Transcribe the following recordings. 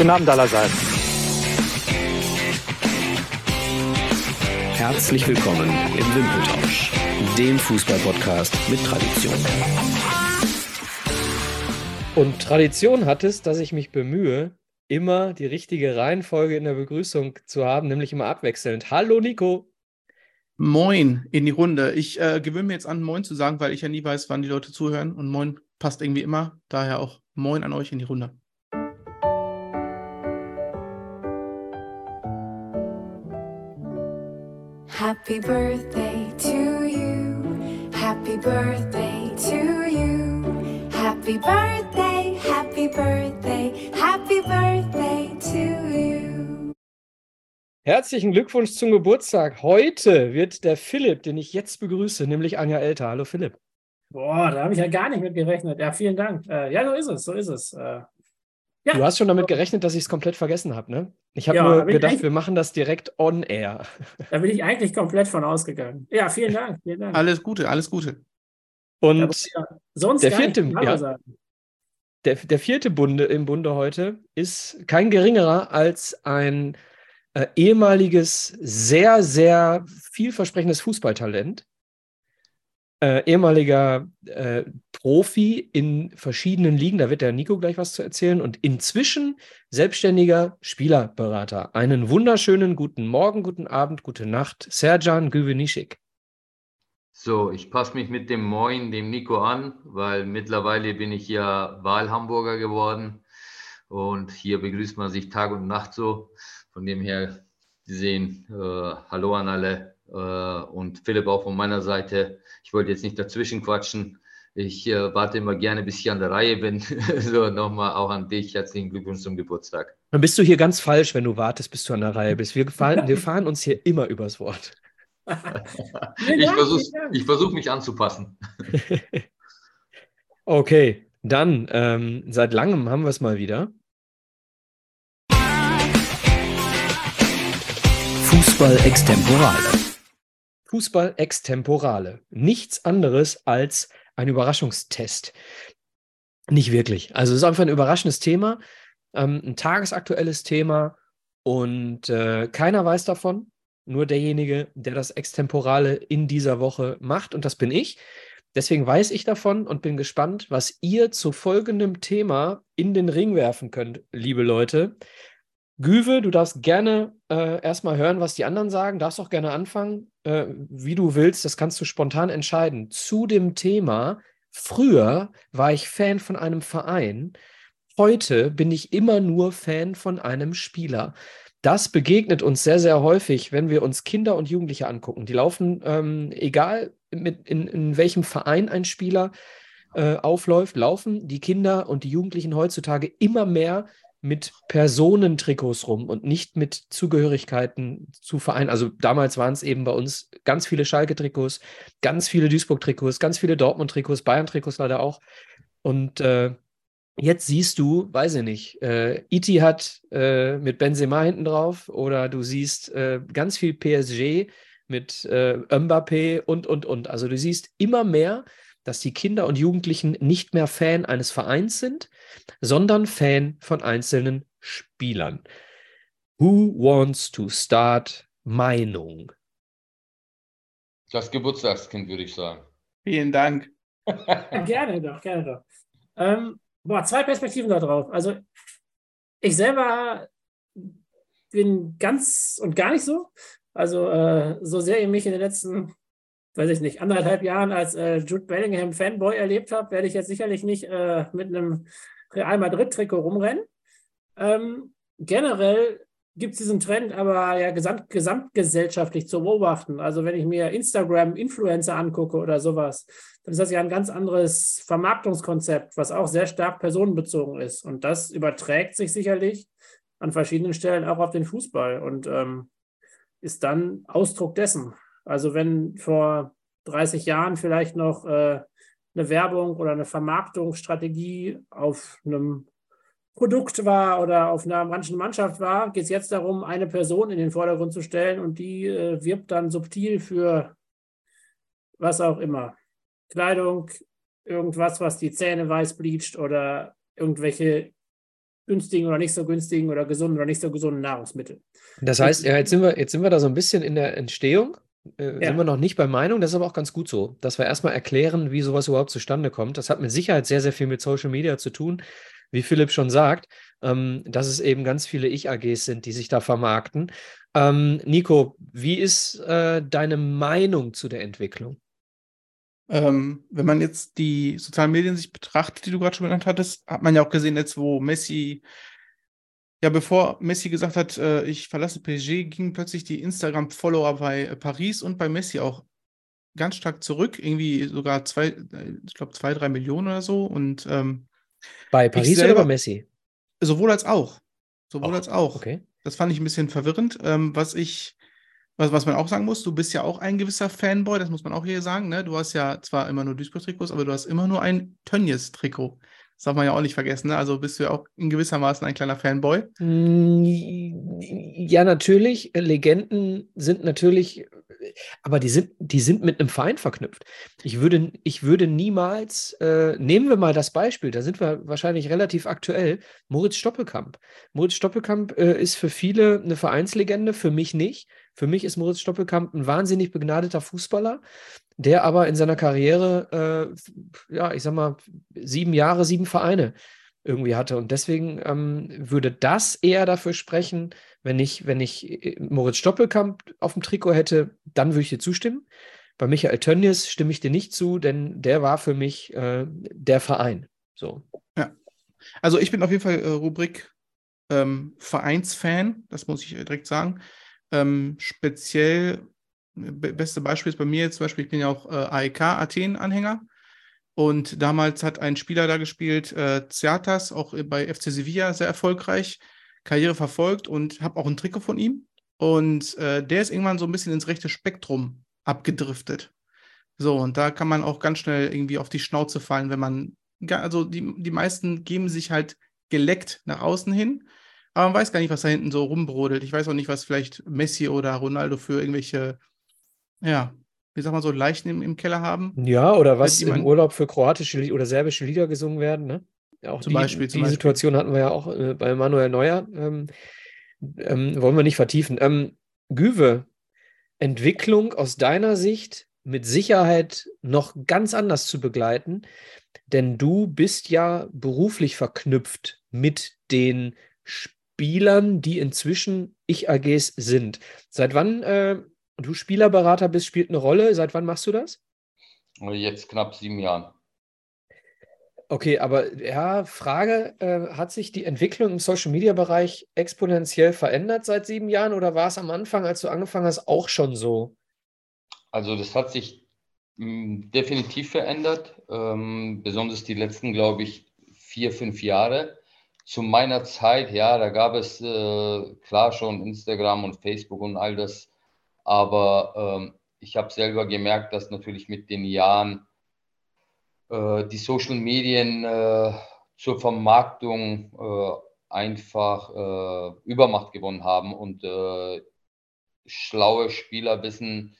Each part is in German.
Guten Abend allerseits. Herzlich willkommen im Wimpeltausch, dem Fußballpodcast mit Tradition. Und Tradition hat es, dass ich mich bemühe, immer die richtige Reihenfolge in der Begrüßung zu haben, nämlich immer abwechselnd. Hallo Nico. Moin in die Runde. Ich äh, gewöhne mir jetzt an, Moin zu sagen, weil ich ja nie weiß, wann die Leute zuhören. Und Moin passt irgendwie immer. Daher auch Moin an euch in die Runde. Happy birthday to you. Happy birthday to you. Happy birthday, happy birthday, happy birthday to you. Herzlichen Glückwunsch zum Geburtstag. Heute wird der Philipp, den ich jetzt begrüße, nämlich Anja Elter. Hallo Philipp. Boah, da habe ich ja gar nicht mit gerechnet. Ja, vielen Dank. Äh, ja, so ist es, so ist es. Äh, ja. Du hast schon damit gerechnet, dass ich es komplett vergessen habe, ne? Ich habe Ja, nur gedacht, wir machen das direkt on air. Da bin ich eigentlich komplett von ausgegangen. Ja, vielen Dank. Vielen Dank. Alles Gute, alles Gute. Und ja sonst der vierte, ja. sagen. der, der vierte Bunde im Bunde heute ist kein geringerer als ein äh, ehemaliges, sehr, sehr vielversprechendes Fußballtalent. Äh, ehemaliger äh, Profi in verschiedenen Ligen, da wird der Nico gleich was zu erzählen, und inzwischen selbstständiger Spielerberater. Einen wunderschönen guten Morgen, guten Abend, gute Nacht, Serjan Güvenişik. So, ich passe mich mit dem Moin, dem Nico an, weil mittlerweile bin ich ja Wahlhamburger geworden und hier begrüßt man sich Tag und Nacht so. Von dem her gesehen, äh, Hallo an alle äh, und Philipp auch von meiner Seite. Ich wollte jetzt nicht dazwischen quatschen. Ich äh, warte immer gerne, bis ich an der Reihe bin. so, nochmal auch an dich. Herzlichen Glückwunsch zum Geburtstag. Dann bist du hier ganz falsch, wenn du wartest, bis du an der Reihe bist. Wir fahren, wir fahren uns hier immer übers Wort. Ich versuche versuch mich anzupassen. Okay, dann ähm, seit langem haben wir es mal wieder. Fußball extemporale. Fußball extemporale. Nichts anderes als ein Überraschungstest. Nicht wirklich. Also es ist einfach ein überraschendes Thema, ähm, ein tagesaktuelles Thema und äh, keiner weiß davon. Nur derjenige, der das Extemporale in dieser Woche macht und das bin ich. Deswegen weiß ich davon und bin gespannt, was ihr zu folgendem Thema in den Ring werfen könnt, liebe Leute. Güve, du darfst gerne äh, erstmal hören, was die anderen sagen, darfst auch gerne anfangen, äh, wie du willst, das kannst du spontan entscheiden. Zu dem Thema, früher war ich Fan von einem Verein, heute bin ich immer nur Fan von einem Spieler. Das begegnet uns sehr, sehr häufig, wenn wir uns Kinder und Jugendliche angucken. Die laufen, ähm, egal mit, in, in welchem Verein ein Spieler äh, aufläuft, laufen die Kinder und die Jugendlichen heutzutage immer mehr mit Personentrikots rum und nicht mit Zugehörigkeiten zu Vereinen. Also damals waren es eben bei uns ganz viele Schalke-Trikots, ganz viele Duisburg-Trikots, ganz viele Dortmund-Trikots, Bayern-Trikots leider auch. Und äh, jetzt siehst du, weiß ich nicht, äh, Iti hat äh, mit Benzema hinten drauf oder du siehst äh, ganz viel PSG mit äh, Mbappé und, und, und. Also du siehst immer mehr, dass die Kinder und Jugendlichen nicht mehr Fan eines Vereins sind, sondern Fan von einzelnen Spielern. Who wants to start Meinung? Das Geburtstagskind, würde ich sagen. Vielen Dank. Ja, gerne doch, gerne doch. Ähm, boah, zwei Perspektiven da drauf. Also, ich selber bin ganz und gar nicht so. Also, äh, so sehr ihr mich in den letzten, weiß ich nicht, anderthalb Jahren als äh, Jude Bellingham Fanboy erlebt habt, werde ich jetzt sicherlich nicht äh, mit einem Real Madrid-Trikot rumrennen. Ähm, generell gibt es diesen Trend aber ja gesamt, gesamtgesellschaftlich zu beobachten. Also wenn ich mir Instagram-Influencer angucke oder sowas, dann ist das ja ein ganz anderes Vermarktungskonzept, was auch sehr stark personenbezogen ist. Und das überträgt sich sicherlich an verschiedenen Stellen auch auf den Fußball und ähm, ist dann Ausdruck dessen. Also wenn vor 30 Jahren vielleicht noch äh, eine Werbung oder eine Vermarktungsstrategie auf einem Produkt war oder auf einer manchen Mannschaft war, geht es jetzt darum, eine Person in den Vordergrund zu stellen und die äh, wirbt dann subtil für was auch immer. Kleidung, irgendwas, was die Zähne weiß bleicht oder irgendwelche günstigen oder nicht so günstigen oder gesunden oder nicht so gesunden Nahrungsmittel. Das heißt, ja, jetzt sind wir, jetzt sind wir da so ein bisschen in der Entstehung. Äh, Ja. Sind wir noch nicht bei Meinung, das ist aber auch ganz gut so, dass wir erstmal erklären, wie sowas überhaupt zustande kommt. Das hat mit Sicherheit sehr, sehr viel mit Social Media zu tun, wie Philipp schon sagt, ähm, dass es eben ganz viele Ich-AGs sind, die sich da vermarkten. Ähm, Nico, wie ist äh, deine Meinung zu der Entwicklung? Ähm, wenn man jetzt die sozialen Medien sich betrachtet, die du gerade schon genannt hattest, hat man ja auch gesehen, jetzt wo Messi, ja, bevor Messi gesagt hat, äh, ich verlasse PSG, gingen plötzlich die Instagram-Follower bei äh, Paris und bei Messi auch ganz stark zurück, irgendwie sogar zwei, äh, ich glaube zwei, drei Millionen oder so und ähm, Bei Paris oder selber- bei Messi? sowohl als auch. Sowohl Auch, als auch. Okay. Das fand ich ein bisschen verwirrend. Ähm, was ich, was, was man auch sagen muss, du bist ja auch ein gewisser Fanboy, das muss man auch hier sagen. Ne? Du hast ja zwar immer nur Duisburg-Trikots, aber du hast immer nur ein Tönnies-Trikot. Das darf man ja auch nicht vergessen. Ne? Also bist du ja auch in gewissermaßen ein kleiner Fanboy. Mm, Ja, natürlich. Legenden sind natürlich, aber die sind, die sind mit einem Verein verknüpft. Ich würde, ich würde niemals, äh, nehmen wir mal das Beispiel, da sind wir wahrscheinlich relativ aktuell, Moritz Stoppelkamp. Moritz Stoppelkamp äh, ist für viele eine Vereinslegende, für mich nicht. Für mich ist Moritz Stoppelkamp ein wahnsinnig begnadeter Fußballer, der aber in seiner Karriere, äh, ja, ich sag mal, sieben Jahre, sieben Vereine irgendwie hatte. Und deswegen ähm, würde das eher dafür sprechen, wenn ich, wenn ich äh, Moritz Stoppelkamp auf dem Trikot hätte, dann würde ich dir zustimmen. Bei Michael Tönnies stimme ich dir nicht zu, denn der war für mich äh, der Verein. So. Also ich bin auf jeden Fall äh, Rubrik ähm, Vereinsfan, das muss ich äh, direkt sagen. Ähm, speziell, be beste Beispiel ist bei mir jetzt zum Beispiel, ich bin ja auch äh, AEK Athen-Anhänger. Und damals hat ein Spieler da gespielt, äh, Ziatas, auch bei FC Sevilla sehr erfolgreich, Karriere verfolgt und habe auch ein Trikot von ihm. Und äh, der ist irgendwann so ein bisschen ins rechte Spektrum abgedriftet. So, und da kann man auch ganz schnell irgendwie auf die Schnauze fallen, wenn man, also die, die meisten geben sich halt geleckt nach außen hin, aber man weiß gar nicht, was da hinten so rumbrodelt. Ich weiß auch nicht, was vielleicht Messi oder Ronaldo für irgendwelche, ja, wie sag mal so, Leichen im, im Keller haben. Ja, oder was die im Urlaub für kroatische oder serbische Lieder gesungen werden. Ne? Auch Zum die, Beispiel, die zum Beispiel. Situation hatten wir ja auch äh, bei Manuel Neuer. Ähm, ähm, wollen wir nicht vertiefen. Ähm, Güwe, Entwicklung aus deiner Sicht mit Sicherheit noch ganz anders zu begleiten, denn du bist ja beruflich verknüpft mit den Spielern, die inzwischen Ich-AGs sind. Seit wann äh, du Spielerberater bist, spielt eine Rolle. Seit wann machst du das? Jetzt knapp sieben Jahren. Okay, aber ja, Frage, äh, hat sich die Entwicklung im Social-Media-Bereich exponentiell verändert seit sieben Jahren oder war es am Anfang, als du angefangen hast, auch schon so? Also das hat sich mh, definitiv verändert, ähm, besonders die letzten, glaube ich, vier, fünf Jahre. Zu meiner Zeit, ja, da gab es äh, klar schon Instagram und Facebook und all das, aber ähm, ich habe selber gemerkt, dass natürlich mit den Jahren äh, die Social Medien äh, zur Vermarktung äh, einfach äh, Übermacht gewonnen haben und äh, schlaue Spieler wissen,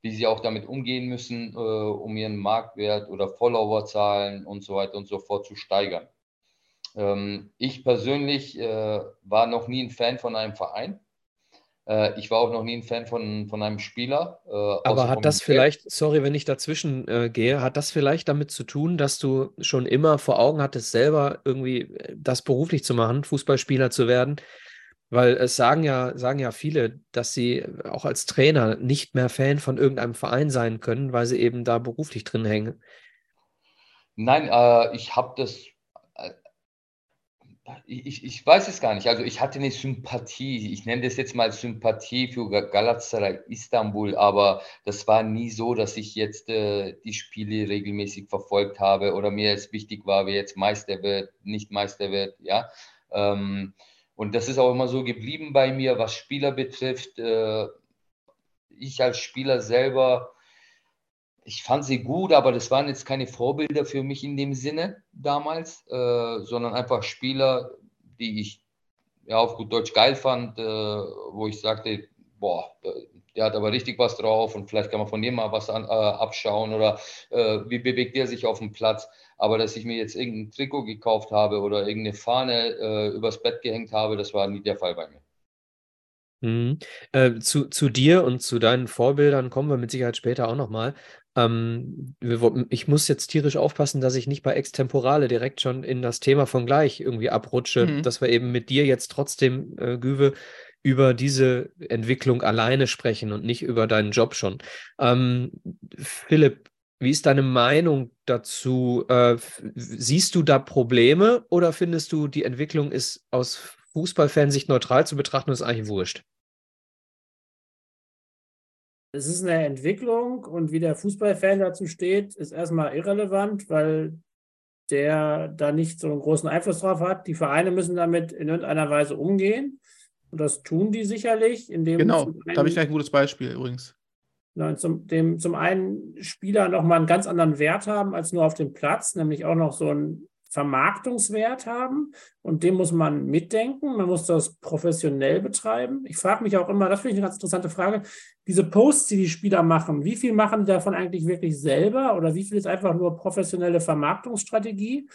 wie sie auch damit umgehen müssen, um ihren Marktwert oder Followerzahlen und so weiter und so fort zu steigern. Ähm, ich persönlich äh, war noch nie ein Fan von einem Verein. Äh, ich war auch noch nie ein Fan von, von einem Spieler. äh, Aber hat das vielleicht, sorry, wenn ich dazwischen äh, gehe, hat das vielleicht damit zu tun, dass du schon immer vor Augen hattest, selber irgendwie äh, das beruflich zu machen, Fußballspieler zu werden? Weil es sagen ja, sagen ja viele, dass sie auch als Trainer nicht mehr Fan von irgendeinem Verein sein können, weil sie eben da beruflich drin hängen. Nein, äh, ich habe das. Ich, ich- weiß es gar nicht. Also ich hatte eine Sympathie. Ich nenne das jetzt mal Sympathie für Ga- Galatasaray Istanbul, aber das war nie so, dass ich jetzt äh, die Spiele regelmäßig verfolgt habe oder mir es wichtig war, wer jetzt Meister wird, nicht Meister wird. Ja. Ähm, und das ist auch immer so geblieben bei mir, was Spieler betrifft. Äh, ich als Spieler selber ich fand sie gut, aber das waren jetzt keine Vorbilder für mich in dem Sinne damals, äh, sondern einfach Spieler, die ich ja auf gut Deutsch geil fand, äh, wo ich sagte, boah, der, hat aber richtig was drauf und vielleicht kann man von dem mal was an, äh, abschauen oder äh, wie bewegt der sich auf dem Platz. Aber dass ich mir jetzt irgendein Trikot gekauft habe oder irgendeine Fahne äh, übers Bett gehängt habe, das war nie der Fall bei mir. Mhm. Äh, zu, zu dir und zu deinen Vorbildern kommen wir mit Sicherheit später auch nochmal. Ähm, wir, ich muss jetzt tierisch aufpassen, dass ich nicht bei Extemporale direkt schon in das Thema von gleich irgendwie abrutsche, Mhm. dass wir eben mit dir jetzt trotzdem, äh, Güwe, über diese Entwicklung alleine sprechen und nicht über deinen Job schon. Ähm, Philipp, wie ist deine Meinung dazu? Äh, siehst du da Probleme oder findest du, die Entwicklung ist aus Fußballfansicht neutral zu betrachten und ist eigentlich wurscht? Es ist eine Entwicklung und wie der Fußballfan dazu steht, ist erstmal irrelevant, weil der da nicht so einen großen Einfluss drauf hat. Die Vereine müssen damit in irgendeiner Weise umgehen. Und das tun die sicherlich, indem Genau, zum da habe ich einen- gleich ein gutes Beispiel übrigens. Ja, zum, dem, zum einen Spieler nochmal einen ganz anderen Wert haben als nur auf dem Platz, nämlich auch noch so einen Vermarktungswert haben. Und den muss man mitdenken. Man muss das professionell betreiben. Ich frage mich auch immer, das finde ich eine ganz interessante Frage, diese Posts, die die Spieler machen, wie viel machen die davon eigentlich wirklich selber oder wie viel ist einfach nur professionelle Vermarktungsstrategie,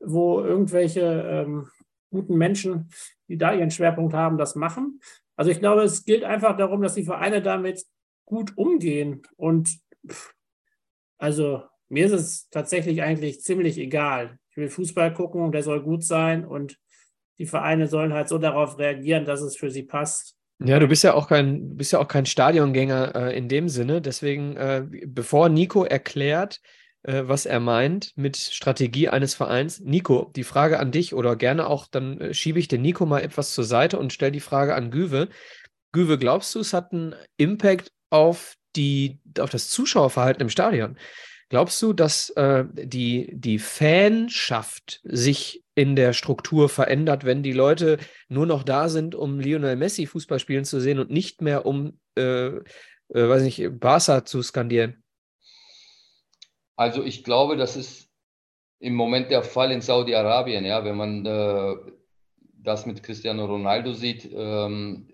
wo irgendwelche ähm, guten Menschen, die da ihren Schwerpunkt haben, das machen. Also ich glaube, es gilt einfach darum, dass die Vereine damit gut umgehen. Und pff, also mir ist es tatsächlich eigentlich ziemlich egal. Will Fußball gucken und der soll gut sein und die Vereine sollen halt so darauf reagieren, dass es für sie passt. Ja, du bist ja auch kein, bist ja auch kein Stadiongänger äh, in dem Sinne. Deswegen, äh, bevor Nico erklärt, äh, was er meint mit Strategie eines Vereins, Nico, die Frage an dich oder gerne auch, dann äh, schiebe ich den Nico mal etwas zur Seite und stelle die Frage an Güwe. Güwe, glaubst du, es hat einen Impact auf die, auf das Zuschauerverhalten im Stadion? Glaubst du, dass äh, die, die Fanschaft sich in der Struktur verändert, wenn die Leute nur noch da sind, um Lionel Messi Fußball spielen zu sehen und nicht mehr um, äh, äh, weiß nicht, Barca zu skandieren? Also ich glaube, das ist im Moment der Fall in Saudi-Arabien, ja, wenn man äh, das mit Cristiano Ronaldo sieht, ähm,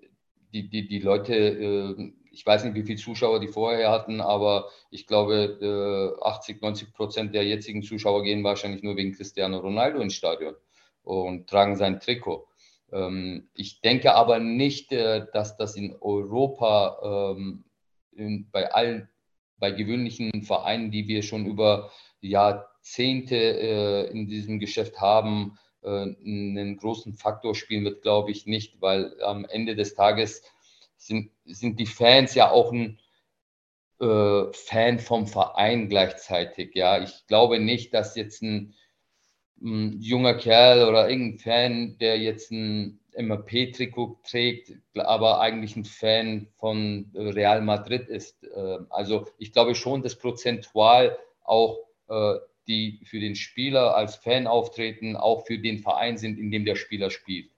die, die, die Leute, äh, ich weiß nicht, wie viele Zuschauer die vorher hatten, aber ich glaube, äh, 80, 90 Prozent der jetzigen Zuschauer gehen wahrscheinlich nur wegen Cristiano Ronaldo ins Stadion und tragen sein Trikot. Ähm, ich denke aber nicht, äh, dass das in Europa ähm, bei allen bei gewöhnlichen Vereinen, die wir schon über Jahrzehnte äh, in diesem Geschäft haben, äh, einen großen Faktor spielen wird, glaube ich nicht, weil am Ende des Tages sind, sind die Fans ja auch ein äh, Fan vom Verein gleichzeitig. Ja, ich glaube nicht, dass jetzt ein, ein junger Kerl oder irgendein Fan, der jetzt ein MAP-Trikot trägt, aber eigentlich ein Fan von Real Madrid ist. Also ich glaube schon, dass prozentual auch die für den Spieler als Fan auftreten, auch für den Verein sind, in dem der Spieler spielt.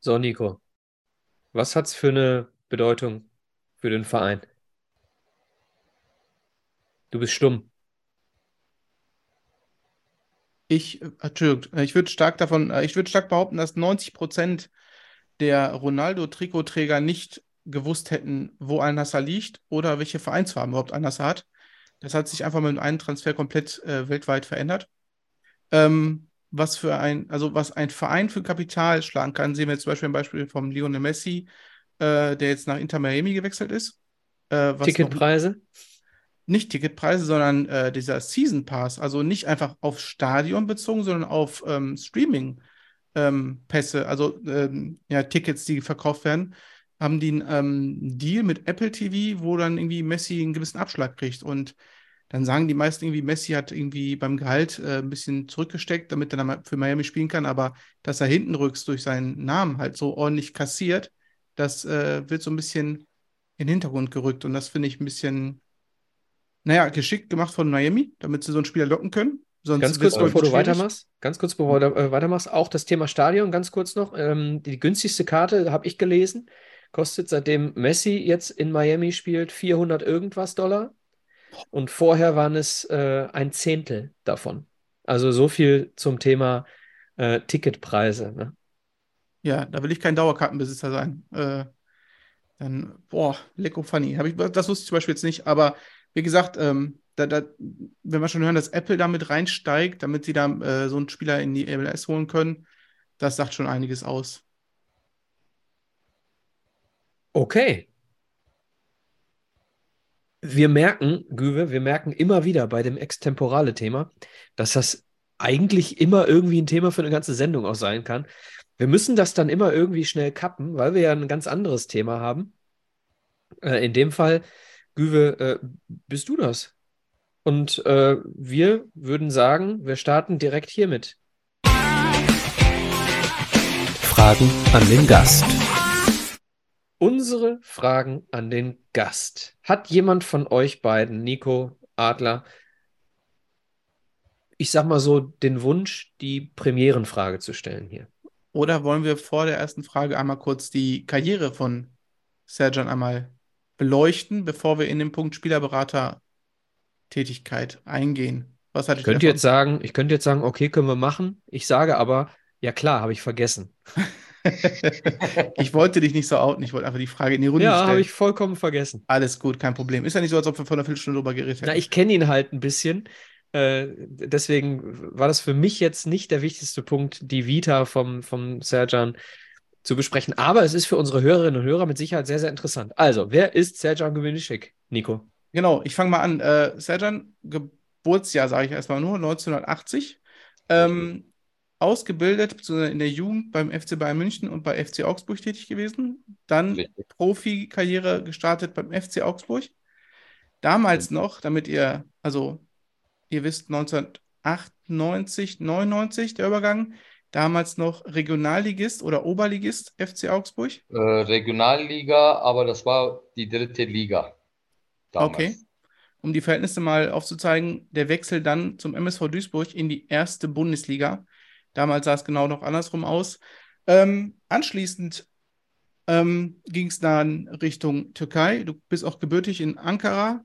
So, Nico, was hat es für eine Bedeutung für den Verein? Du bist stumm. Ich, Entschuldigung, ich würde stark davon, ich würde stark behaupten, dass 90 Prozent der Ronaldo-Trikotträger nicht gewusst hätten, wo Al-Nassr liegt oder welche Vereinsfarben überhaupt Al-Nassr hat. Das hat sich einfach mit einem Transfer komplett äh, weltweit verändert. Ähm, was für ein, also was ein Verein für Kapital schlagen kann, sehen wir jetzt zum Beispiel ein Beispiel vom Lionel Messi, äh, der jetzt nach Inter Miami gewechselt ist. Äh, Ticketpreise? Noch, nicht Ticketpreise, sondern äh, dieser Season Pass, also nicht einfach auf Stadion bezogen, sondern auf ähm, Streaming-Pässe, ähm, also ähm, ja, Tickets, die verkauft werden, haben die einen ähm, Deal mit Apple TV, wo dann irgendwie Messi einen gewissen Abschlag kriegt. Und dann sagen die meisten irgendwie, Messi hat irgendwie beim Gehalt äh, ein bisschen zurückgesteckt, damit er dann für Miami spielen kann, aber dass er hinten rücks durch seinen Namen halt so ordentlich kassiert, das äh, wird so ein bisschen in den Hintergrund gerückt. Und das finde ich ein bisschen naja, geschickt gemacht von Miami, damit sie so einen Spieler locken können. Sonst ganz kurz, bevor du weitermachst, ganz kurz, bevor du äh, weitermachst, auch das Thema Stadion, ganz kurz noch. Ähm, die günstigste Karte, habe ich gelesen, kostet seitdem Messi jetzt in Miami spielt 400 irgendwas Dollar. Und vorher waren es äh, ein Zehntel davon. Also so viel zum Thema äh, Ticketpreise. Ne? Ja, da will ich kein Dauerkartenbesitzer sein. Äh, dann, boah, lecko funny. Ich, das wusste ich zum Beispiel jetzt nicht, aber wie gesagt, ähm, da, da, wenn wir schon hören, dass Apple damit reinsteigt, damit sie da äh, so einen Spieler in die MLS holen können, das sagt schon einiges aus. Okay. Wir merken, Güwe, wir merken immer wieder bei dem extemporale Thema, dass das eigentlich immer irgendwie ein Thema für eine ganze Sendung auch sein kann. Wir müssen das dann immer irgendwie schnell kappen, weil wir ja ein ganz anderes Thema haben. Äh, in dem Fall, Güwe, äh, bist du das? Und äh, wir würden sagen, wir starten direkt hiermit. Fragen an den Gast. Unsere Fragen an den Gast. Hat jemand von euch beiden, Nico, Adler, ich sag mal so, den Wunsch, die Premierenfrage zu stellen hier? Oder wollen wir vor der ersten Frage einmal kurz die Karriere von Serjan einmal beleuchten, bevor wir in den Punkt Spielerberater-Tätigkeit eingehen? Was hatte ich könnte jetzt sagen, ich könnte jetzt sagen, okay, können wir machen. Ich sage aber, ja klar, habe ich vergessen. ich wollte dich nicht so outen, ich wollte einfach die Frage in die Runde ja, stellen. Ja, habe ich vollkommen vergessen. Alles gut, kein Problem. Ist ja nicht so, als ob wir vor einer Viertelstunde drüber geredet hätten. Na, ich kenne ihn halt ein bisschen. Äh, deswegen war das für mich jetzt nicht der wichtigste Punkt, die Vita vom, vom Serjan zu besprechen. Aber es ist für unsere Hörerinnen und Hörer mit Sicherheit sehr, sehr interessant. Also, wer ist Serjan Gewinischek, Nico? Genau, ich fange mal an. Äh, Serjan, Geburtsjahr sage ich erstmal nur, 1980. Ähm, ausgebildet, beziehungsweise in der Jugend beim FC Bayern München und bei FC Augsburg tätig gewesen. Dann Profikarriere gestartet beim FC Augsburg. Damals noch, damit ihr, also ihr wisst, 1998, 99 der Übergang, damals noch Regionalligist oder Oberligist FC Augsburg? Äh, Regionalliga, aber das war die dritte Liga. Damals. Okay. Um die Verhältnisse mal aufzuzeigen, der Wechsel dann zum MSV Duisburg in die erste Bundesliga Damals sah es genau noch andersrum aus. Ähm, anschließend ähm, ging es dann Richtung Türkei. Du bist auch gebürtig in Ankara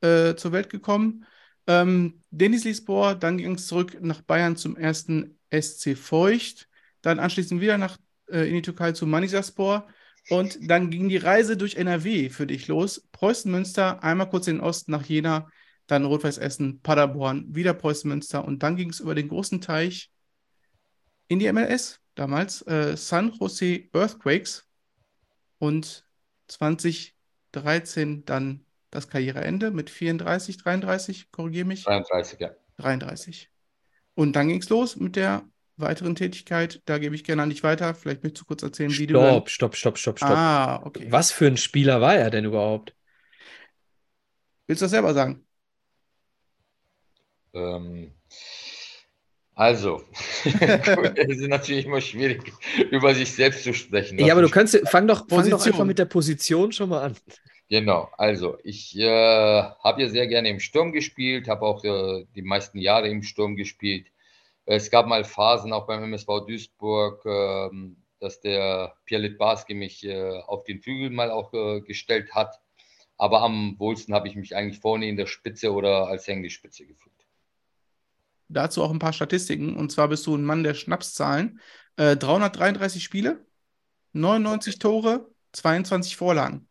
äh, zur Welt gekommen. Ähm, Denizlispor, dann ging es zurück nach Bayern zum ersten SC Feucht. Dann anschließend wieder nach, äh, in die Türkei zu Manisaspor. Und dann ging die Reise durch NRW für dich los. Preußen Münster, einmal kurz in den Osten nach Jena, dann Rot-Weiß Essen, Paderborn, wieder Preußen Münster und dann ging es über den großen Teich in die MLS, damals äh, San Jose Earthquakes und 2013 dann das Karriereende mit 34, 33, korrigiere mich. 33, ja. 33. Und dann ging es los mit der weiteren Tätigkeit. Da gebe ich gerne an dich weiter. Vielleicht möchtest du kurz erzählen, wie stopp, du. Stopp, stopp, stopp, stopp, stopp. Ah, okay. Was für ein Spieler war er denn überhaupt? Willst du das selber sagen? Ähm, also, es ist natürlich immer schwierig, über sich selbst zu sprechen. Ja, aber du kannst, fang doch, fang doch einfach mit der Position schon mal an. Genau, also ich äh, habe ja sehr gerne im Sturm gespielt, habe auch äh, die meisten Jahre im Sturm gespielt. Es gab mal Phasen auch beim MSV Duisburg, äh, dass der Pierre Litbarski mich äh, auf den Flügel mal auch äh, gestellt hat. Aber am wohlsten habe ich mich eigentlich vorne in der Spitze oder als Hängespitze gefühlt dazu auch ein paar Statistiken. Und zwar bist du ein Mann der Schnapszahlen. Äh, 333 Spiele, 99 Tore, 22 Vorlagen.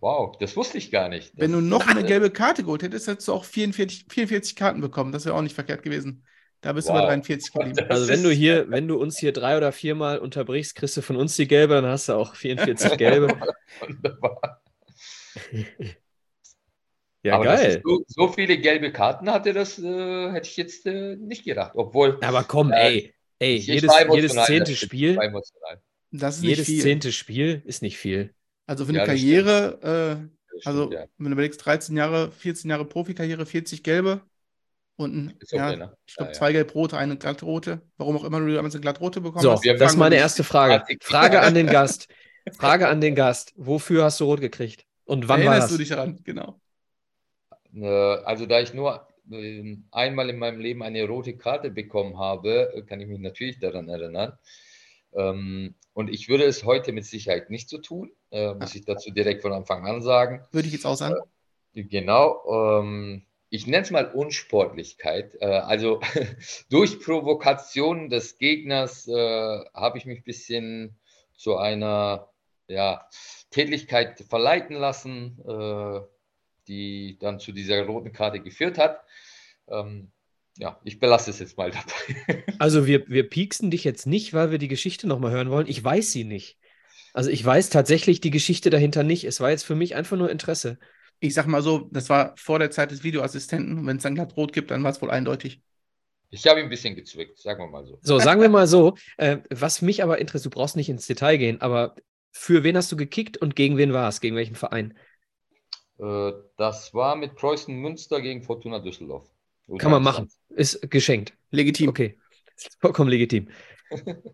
Wow, das wusste ich gar nicht. Das Wenn du noch eine gelbe Karte geholt hättest, hättest du auch 44, 44 Karten bekommen. Das wäre auch nicht verkehrt gewesen. Da bist wow. du bei 43 geblieben. Also wenn du hier, wenn du uns hier drei oder viermal unterbrichst, kriegst du von uns die gelbe, dann hast du auch 44 gelbe. Wunderbar. Ja, aber geil. So, so, viele gelbe Karten hatte, das äh, hätte ich jetzt äh, nicht gedacht. Obwohl. Aber komm, äh, ey, ey, jedes, jedes zehnte Spiel. Das ist jedes zehnte Spiel ist nicht viel. Also für eine ja, Karriere, äh, also stimmt, ja. wenn du überlegst, 13 Jahre, 14 Jahre Profikarriere, 40 gelbe und ein, okay, ja, ne? ich glaube, zwei gelb-rote, eine glattrote. Warum auch immer du damals eine glattrote bekommen so, hast. So, das ist meine erste Frage. Frage an den Gast. Frage an den Gast. Wofür hast du rot gekriegt? Und wann Erinnerst war das? du dich daran? Genau. Äh, also da ich nur ähm, einmal in meinem Leben eine rote Karte bekommen habe, äh, kann ich mich natürlich daran erinnern. Ähm, und ich würde es heute mit Sicherheit nicht so tun, äh, muss ich dazu direkt von Anfang an sagen. Würde ich jetzt auch sagen. Genau. Ähm, ich nenne es mal Unsportlichkeit. Also durch Provokation des Gegners habe ich mich ein bisschen zu einer ja, Tätigkeit verleiten lassen die dann zu dieser roten Karte geführt hat. Ähm, ja, ich belasse es jetzt mal dabei. Also wir, wir pieksen dich jetzt nicht, weil wir die Geschichte nochmal hören wollen. Ich weiß sie nicht. Also ich weiß tatsächlich die Geschichte dahinter nicht. Es war jetzt für mich einfach nur Interesse. Ich sag mal so, das war vor der Zeit des Videoassistenten. Wenn es dann glatt rot gibt, dann war es wohl eindeutig. Ich habe ihn ein bisschen gezwickt, sagen wir mal so. So, sagen wir mal so. Äh, was mich aber interessiert, du brauchst nicht ins Detail gehen, aber für wen hast du gekickt und gegen wen war es? Gegen welchen Verein? Äh, das war mit Preußen Münster gegen Fortuna Düsseldorf. Kann man machen. Ist geschenkt. Legitim. Okay. Vollkommen legitim.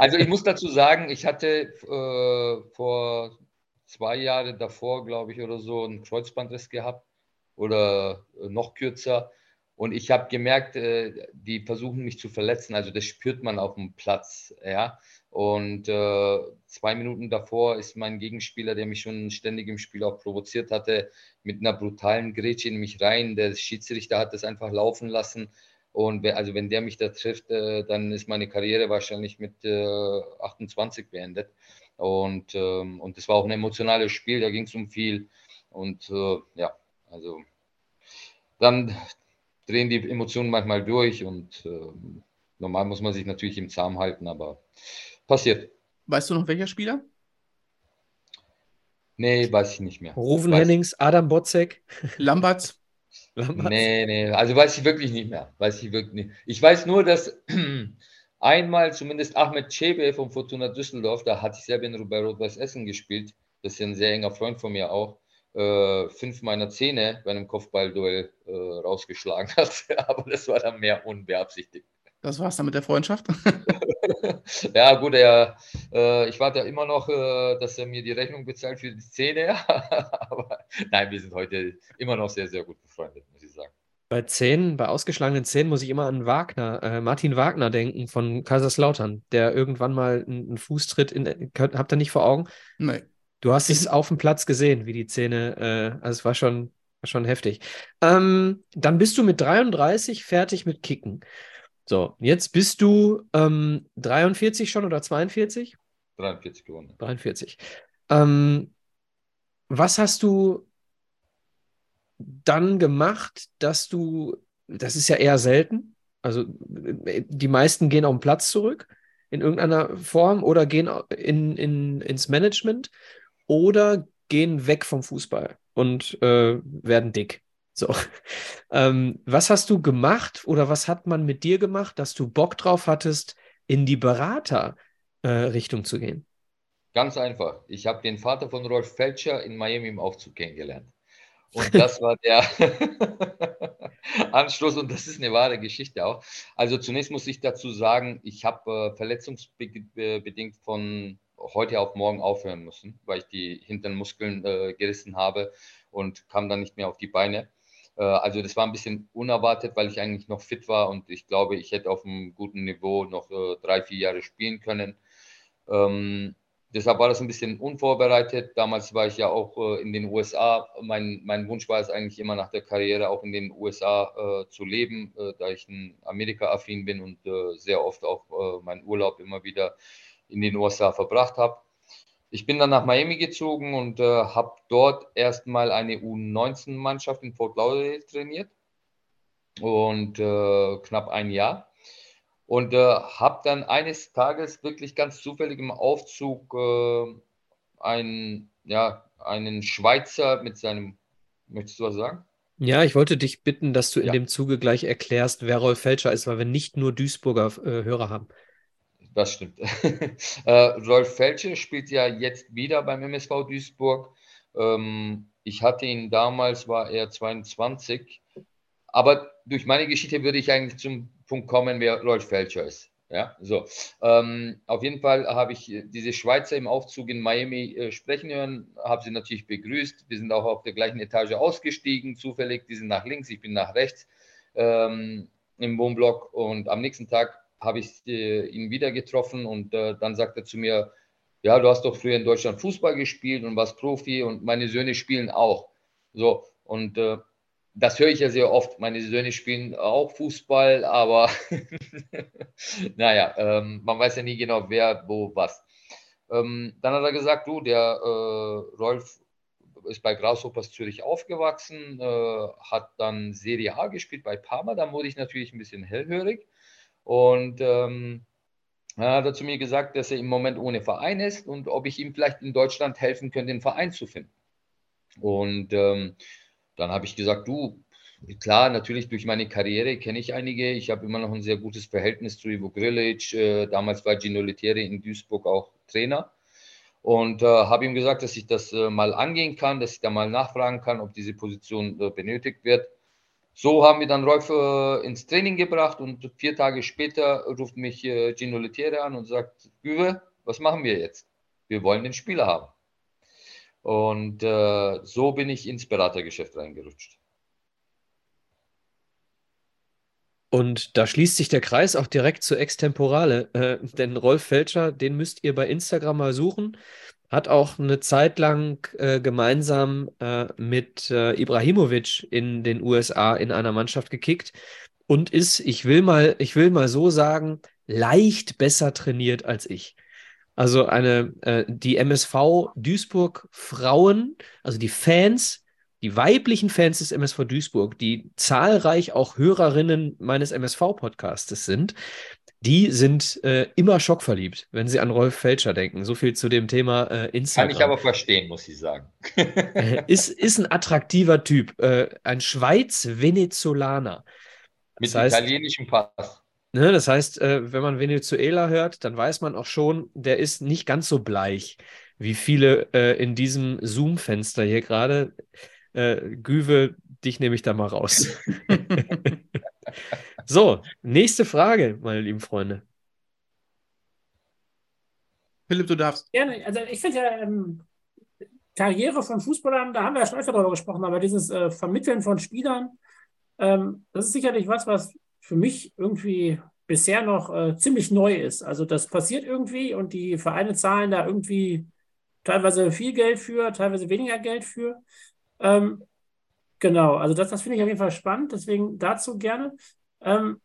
Also ich muss dazu sagen, ich hatte äh, vor zwei Jahren davor, glaube ich, oder so, einen Kreuzbandriss gehabt oder äh, noch kürzer. Und ich habe gemerkt, äh, die versuchen mich zu verletzen. Also das spürt man auf dem Platz. Ja? Und äh, zwei Minuten davor ist mein Gegenspieler, der mich schon ständig im Spiel auch provoziert hatte, mit einer brutalen Grätsche in mich rein. Der Schiedsrichter hat das einfach laufen lassen. Und wer, also wenn der mich da trifft, äh, dann ist meine Karriere wahrscheinlich mit äh, 28 beendet. Und, ähm, und das war auch ein emotionales Spiel, da ging es um viel. Und äh, ja, also dann drehen die Emotionen manchmal durch und äh, normal muss man sich natürlich im Zaum halten, aber passiert. Weißt du noch welcher Spieler? Nee, weiß ich nicht mehr. Rufen Hennings, Adam Botzek. Lamberts. Lamberts. Nee, nee, also weiß ich wirklich nicht mehr. Weiß ich wirklich nicht. Ich weiß nur, dass einmal zumindest Ahmed Chebe von Fortuna Düsseldorf, da hatte ich selber in bei Rot-Weiß Essen gespielt. Das ist ja ein sehr enger Freund von mir auch äh, fünf meiner Zähne bei einem Kopfballduell äh, rausgeschlagen hat. Aber das war dann mehr unbeabsichtigt. Das war's dann mit der Freundschaft? ja, gut, er, äh, ich warte immer noch, äh, dass er mir die Rechnung bezahlt für die Zähne. Aber nein, wir sind heute immer noch sehr, sehr gut befreundet, muss ich sagen. Bei Zähnen, bei ausgeschlagenen Zähnen muss ich immer an Wagner, äh, Martin Wagner denken von Kaiserslautern, der irgendwann mal einen Fußtritt in. Habt ihr nicht vor Augen? Nein. Du hast es auf dem Platz gesehen, wie die Zähne, äh, also es war schon, war schon heftig. Ähm, dann bist du mit 33 fertig mit Kicken. So, jetzt bist du ähm, 43 schon oder 42? 43 geworden. 43. Ähm, was hast du dann gemacht, dass du, das ist ja eher selten, also die meisten gehen auf den Platz zurück in irgendeiner Form oder gehen in, in, ins Management oder gehen weg vom Fußball und äh, werden dick. So. Ähm, was hast du gemacht oder was hat man mit dir gemacht, dass du Bock drauf hattest, in die Beraterrichtung äh, zu gehen? Ganz einfach. Ich habe den Vater von Rolf Felscher in Miami im Aufzug kennengelernt. Und das war der Anschluss und das ist eine wahre Geschichte auch. Also zunächst muss ich dazu sagen, ich habe äh, verletzungsbedingt von heute auf morgen aufhören müssen, weil ich die hinteren Muskeln äh, gerissen habe und kam dann nicht mehr auf die Beine. Äh, also das war ein bisschen unerwartet, weil ich eigentlich noch fit war und ich glaube, ich hätte auf einem guten Niveau noch äh, drei, vier Jahre spielen können. Ähm, deshalb war das ein bisschen unvorbereitet. Damals war ich ja auch äh, in den USA. Mein, mein Wunsch war es eigentlich immer nach der Karriere auch in den USA äh, zu leben, äh, da ich ein Amerika-affin bin und äh, sehr oft auch meinen Urlaub immer wieder in den USA verbracht habe. Ich bin dann nach Miami gezogen und äh, habe dort erstmal eine U19-Mannschaft in Fort Lauderdale trainiert und äh, knapp ein Jahr. Und äh, habe dann eines Tages wirklich ganz zufällig im Aufzug äh, einen, ja, einen Schweizer mit seinem, möchtest du was sagen? Ja, ich wollte dich bitten, dass du in ja. dem Zuge gleich erklärst, wer Rolf Felscher ist, weil wir nicht nur Duisburger äh, Hörer haben das stimmt. äh, Rolf Felsche spielt ja jetzt wieder beim MSV Duisburg. Ähm, ich hatte ihn damals, war er 22. Aber durch meine Geschichte würde ich eigentlich zum Punkt kommen, wer Rolf Felscher ist. Ja, so. Ähm, auf jeden Fall habe ich diese Schweizer im Aufzug in Miami äh, sprechen hören, habe sie natürlich begrüßt. Wir sind auch auf der gleichen Etage ausgestiegen, zufällig. Die sind nach links, ich bin nach rechts ähm, im Wohnblock. Und am nächsten Tag habe ich äh, ihn wieder getroffen und äh, dann sagt er zu mir, ja, du hast doch früher in Deutschland Fußball gespielt und warst Profi und meine Söhne spielen auch. So, und äh, das höre ich ja sehr oft. Meine Söhne spielen auch Fußball, aber naja, ähm, man weiß ja nie genau, wer, wo, was. Ähm, dann hat er gesagt, du, der äh, Rolf ist bei Grasshoppers Zürich aufgewachsen, äh, hat dann Serie A gespielt bei Parma. Dann wurde ich natürlich ein bisschen hellhörig und ähm, er hat er zu mir gesagt, dass er im Moment ohne Verein ist und ob ich ihm vielleicht in Deutschland helfen könnte, den Verein zu finden. Und ähm, dann habe ich gesagt, du, klar, natürlich durch meine Karriere kenne ich einige. Ich habe immer noch ein sehr gutes Verhältnis zu Ivo Grilic. Äh, damals war Gino Lettieri in Duisburg auch Trainer. Und äh, habe ihm gesagt, dass ich das äh, mal angehen kann, dass ich da mal nachfragen kann, ob diese Position äh, benötigt wird. So haben wir dann Rolf äh, ins Training gebracht und vier Tage später ruft mich äh, Gino Lettieri an und sagt, Güwe, was machen wir jetzt? Wir wollen den Spieler haben. Und äh, so bin ich ins Beratergeschäft reingerutscht. Und da schließt sich der Kreis auch direkt zu Extemporale, äh, denn Rolf Felscher, den müsst ihr bei Instagram mal suchen, hat auch eine Zeit lang äh, gemeinsam äh, mit äh, Ibrahimovic in den USA in einer Mannschaft gekickt und ist, ich will mal, ich will mal so sagen, leicht besser trainiert als ich. Also eine, äh, die MSV Duisburg Frauen, also die Fans, die weiblichen Fans des MSV Duisburg, die zahlreich auch Hörerinnen meines MSV-Podcastes sind, die sind äh, immer schockverliebt, wenn sie an Rolf Felscher denken. So viel zu dem Thema äh, Instagram. Kann ich aber verstehen, muss ich sagen. Äh, ist, ist ein attraktiver Typ, äh, ein Schweiz-Venezolaner. Mit heißt, italienischem Pass. Ne, das heißt, äh, wenn man Venezuela hört, dann weiß man auch schon, der ist nicht ganz so bleich wie viele äh, in diesem Zoom-Fenster hier gerade. Äh, Güve, dich nehme ich da mal raus. so, nächste Frage, meine lieben Freunde. Philipp, du darfst. Gerne. Also ich finde ja ähm, Karriere von Fußballern, da haben wir ja schon öfter darüber gesprochen, aber dieses äh, Vermitteln von Spielern, ähm, das ist sicherlich was, was für mich irgendwie bisher noch äh, ziemlich neu ist. Also das passiert irgendwie und die Vereine zahlen da irgendwie teilweise viel Geld für, teilweise weniger Geld für. Ähm, genau, also das, das finde ich auf jeden Fall spannend, deswegen dazu gerne. Ähm,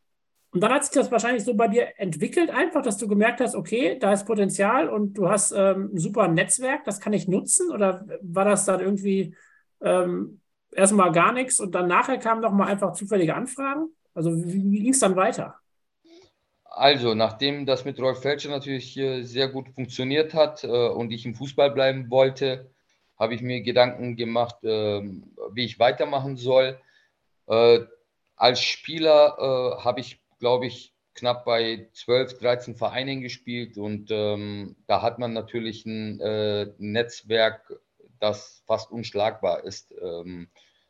und dann hat sich das wahrscheinlich so bei dir entwickelt, einfach, dass du gemerkt hast, okay, da ist Potenzial und du hast ähm, ein super Netzwerk, das kann ich nutzen? Oder war das dann irgendwie ähm, erstmal gar nichts und dann nachher kamen nochmal einfach zufällige Anfragen? Also wie, wie ging es dann weiter? Also, nachdem das mit Rolf Felscher natürlich sehr gut funktioniert hat äh, und ich im Fußball bleiben wollte, habe ich mir Gedanken gemacht, äh, wie ich weitermachen soll. Äh, als Spieler äh, habe ich, glaube ich, knapp bei 12, 13 Vereinen gespielt und ähm, da hat man natürlich ein äh, Netzwerk, das fast unschlagbar ist. Ähm,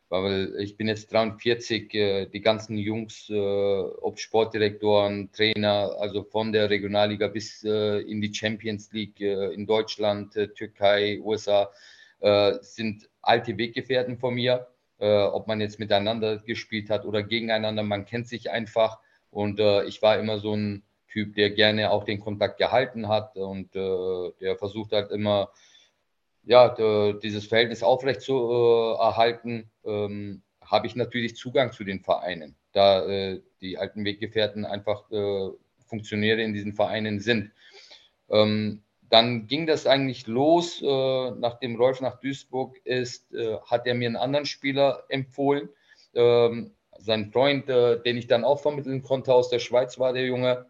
weil ich bin jetzt 43, äh, die ganzen Jungs, äh, ob Sportdirektoren, Trainer, also von der Regionalliga bis in die Champions League in Deutschland, Türkei, USA, äh, sind alte Weggefährten von mir. Äh, ob man jetzt miteinander gespielt hat oder gegeneinander, man kennt sich einfach. Und äh, ich war immer so ein Typ, der gerne auch den Kontakt gehalten hat und äh, der versucht halt immer, ja, dieses Verhältnis aufrecht zu äh, erhalten. Ähm, habe ich natürlich Zugang zu den Vereinen, da äh, die alten Weggefährten einfach Funktionäre in diesen Vereinen sind. Ähm, dann ging das eigentlich los, äh, nachdem Rolf nach Duisburg ist, äh, hat er mir einen anderen Spieler empfohlen. Ähm, sein Freund, äh, den ich dann auch vermitteln konnte aus der Schweiz, war der Junge.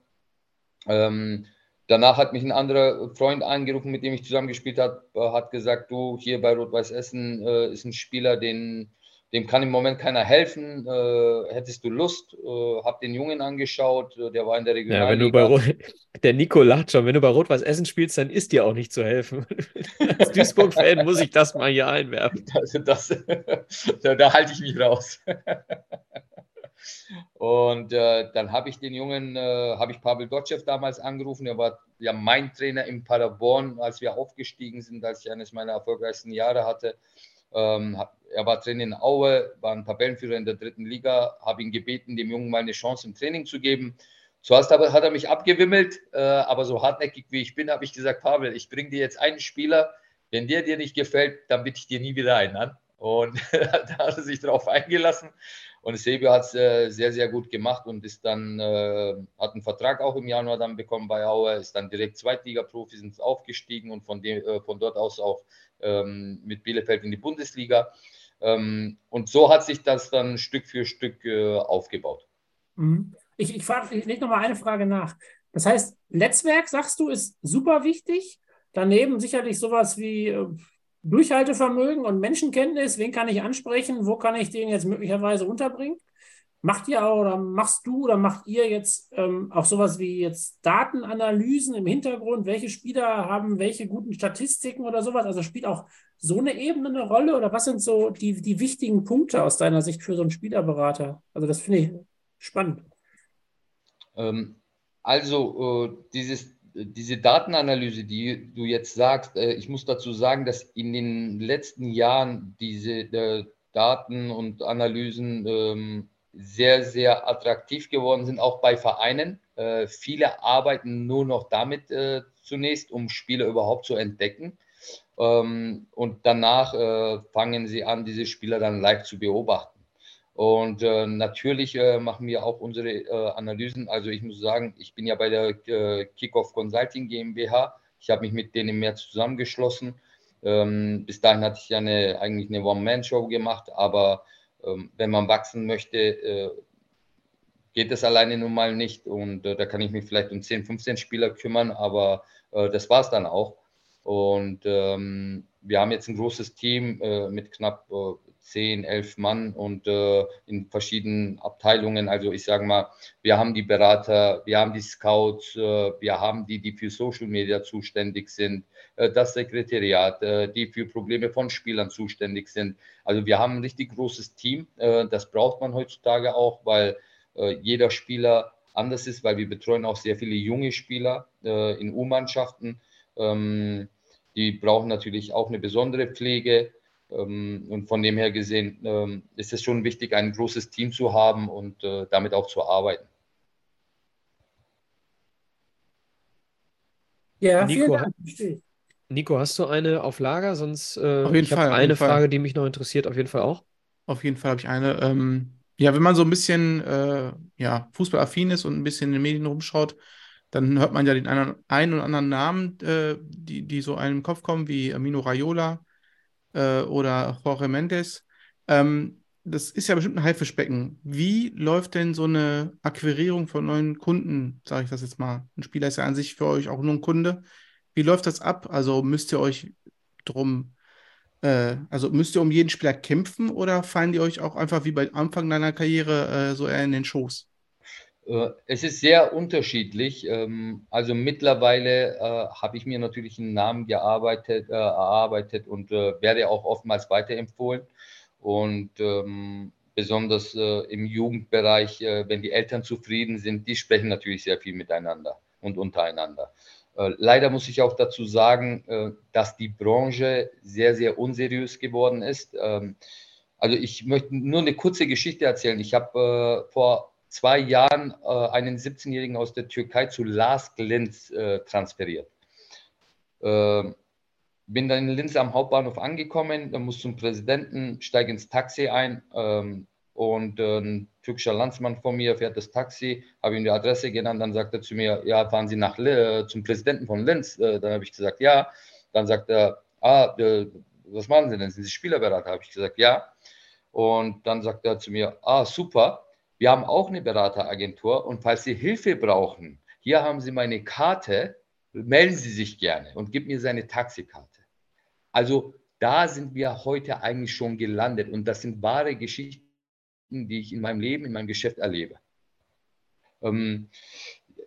Ähm, danach hat mich ein anderer Freund angerufen, mit dem ich zusammengespielt habe, hat gesagt, du hier bei Rot-Weiß Essen äh, ist ein Spieler, den dem kann im Moment keiner helfen. Äh, hättest du Lust? Äh, hab den Jungen angeschaut, äh, der war in der Regionalliga. Ja, wenn du bei Rot, der Nico lacht schon, wenn du bei Rot-Weiß Essen spielst, dann ist dir auch nicht zu helfen. Als Duisburg-Fan muss ich das mal hier einwerfen. Also das, da, da halte ich mich raus. Und äh, dann habe ich den Jungen, äh, habe ich Pavel Dotschew damals angerufen. Er war ja mein Trainer in Paderborn, als wir aufgestiegen sind, als ich eines meiner erfolgreichsten Jahre hatte. Ähm, er war Trainer in Aue, war ein Tabellenführer in der dritten Liga, habe ihn gebeten, dem Jungen mal eine Chance im Training zu geben. Zuerst aber hat er mich abgewimmelt, äh, aber so hartnäckig wie ich bin, habe ich gesagt, Pavel, ich bringe dir jetzt einen Spieler, wenn der dir nicht gefällt, dann bitte ich dir nie wieder einen an. Und da hat er sich darauf eingelassen. Und Sebio hat es äh, sehr, sehr gut gemacht und ist dann, äh, hat einen Vertrag auch im Januar dann bekommen bei Aue, ist dann direkt Zweitliga-Profi, sind aufgestiegen und von, dem, äh, von dort aus auch ähm, mit Bielefeld in die Bundesliga. Ähm, und so hat sich das dann Stück für Stück äh, aufgebaut. Mhm. Ich, ich, frage, ich lege nochmal eine Frage nach. Das heißt, Netzwerk, sagst du, ist super wichtig. Daneben sicherlich sowas wie äh, Durchhaltevermögen und Menschenkenntnis. Wen kann ich ansprechen? Wo kann ich den jetzt möglicherweise unterbringen? Macht ihr oder machst du oder macht ihr jetzt ähm, auch sowas wie jetzt Datenanalysen im Hintergrund? Welche Spieler haben welche guten Statistiken oder sowas? Also spielt auch so eine Ebene eine Rolle oder was sind so die, die wichtigen Punkte aus deiner Sicht für so einen Spielerberater? Also das finde ich spannend. Ähm, also äh, dieses, diese Datenanalyse, die du jetzt sagst, äh, ich muss dazu sagen, dass in den letzten Jahren diese äh, Daten und Analysen ähm, sehr, sehr attraktiv geworden sind, auch bei Vereinen. Äh, viele arbeiten nur noch damit äh, zunächst, um Spieler überhaupt zu entdecken. Ähm, und danach äh, fangen sie an, diese Spieler dann live zu beobachten. Und äh, natürlich äh, machen wir auch unsere äh, Analysen. Also ich muss sagen, ich bin ja bei der Kickoff Consulting GmbH. Ich habe mich mit denen im März zusammengeschlossen. Ähm, bis dahin hatte ich ja eine, eigentlich eine One-Man-Show gemacht, aber wenn man wachsen möchte, äh, geht das alleine nun mal nicht. Und äh, da kann ich mich vielleicht um 10, 15 Spieler kümmern, aber das war es dann auch. Und ähm, wir haben jetzt ein großes Team mit knapp 10, 11 Mann und äh, in verschiedenen Abteilungen. Also ich sage mal, wir haben die Berater, wir haben die Scouts, äh, wir haben die, die für Social Media zuständig sind, äh, das Sekretariat, äh, die für Probleme von Spielern zuständig sind. Also wir haben ein richtig großes Team. Äh, das braucht man heutzutage auch, weil äh, jeder Spieler anders ist, weil wir betreuen auch sehr viele junge Spieler in U-Mannschaften. Ähm, die brauchen natürlich auch eine besondere Pflege. Ähm, und von dem her gesehen ähm, ist es schon wichtig, ein großes Team zu haben und äh, damit auch zu arbeiten. Ja, Nico, Nico, hast du eine auf Lager? Sonst äh, auf jeden ich Fall, eine Frage, Fall. die mich noch interessiert, auf jeden Fall auch. Auf jeden Fall habe ich eine. Ähm, ja, wenn man so ein bisschen äh, ja, fußballaffin ist und ein bisschen in den Medien rumschaut, dann hört man ja den einen, einen oder anderen Namen, äh, die, die so einem im Kopf kommen, wie Amino Raiola, äh, oder Jorge Mendes. Ähm, das ist ja bestimmt ein Haifischbecken. Wie läuft denn so eine Akquirierung von neuen Kunden, sage ich das jetzt mal? Ein Spieler ist ja an sich für euch auch nur ein Kunde. Wie läuft das ab? Also müsst ihr euch drum, äh, also müsst ihr um jeden Spieler kämpfen oder fallen die euch auch einfach wie bei Anfang deiner Karriere äh, so eher in den Schoß? Äh, es ist sehr unterschiedlich. Ähm, also mittlerweile äh, habe ich mir natürlich einen Namen gearbeitet, äh, erarbeitet und werde auch oftmals weiterempfohlen. Und ähm, besonders im Jugendbereich, wenn die Eltern zufrieden sind, die sprechen natürlich sehr viel miteinander und untereinander. Leider muss ich auch dazu sagen, dass die Branche sehr, sehr unseriös geworden ist. Ähm, also ich möchte nur eine kurze Geschichte erzählen. Ich habe vor zwei Jahren äh, einen 17-Jährigen aus der Türkei zu Lars Linz äh, transferiert. Äh, bin dann in Linz am Hauptbahnhof angekommen, dann muss zum Präsidenten, steige ins Taxi ein ähm, und äh, ein türkischer Landsmann von mir fährt das Taxi, habe ihm die Adresse genannt, dann sagt er zu mir, ja, fahren Sie nach äh, zum Präsidenten von Linz. Äh, dann habe ich gesagt, ja. Dann sagt er, ah, was machen Sie denn? Sind Sie Spielerberater? Habe ich gesagt, ja. Und dann sagt er zu mir, ah, super, wir haben auch eine Berateragentur und falls Sie Hilfe brauchen, hier haben Sie meine Karte, melden Sie sich gerne und gib mir seine Taxikarte. Also da sind wir heute eigentlich schon gelandet und das sind wahre Geschichten, die ich in meinem Leben, in meinem Geschäft erlebe. Ähm,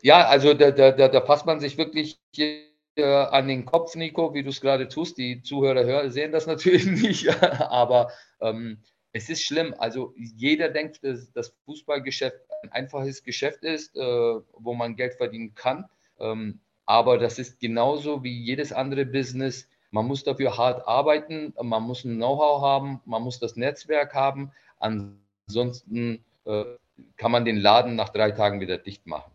ja, also da, da, da, fasst man sich wirklich äh, an den Kopf, Nico, wie du es gerade tust. Die Zuhörer hören, sehen das natürlich nicht, aber ähm, es ist schlimm. Also jeder denkt, dass das Fußballgeschäft ein einfaches Geschäft ist, äh, wo man Geld verdienen kann. Ähm, aber das ist genauso wie jedes andere Business. Man muss dafür hart arbeiten, man muss ein Know-how haben, man muss das Netzwerk haben. Ansonsten äh, kann man den Laden nach drei Tagen wieder dicht machen.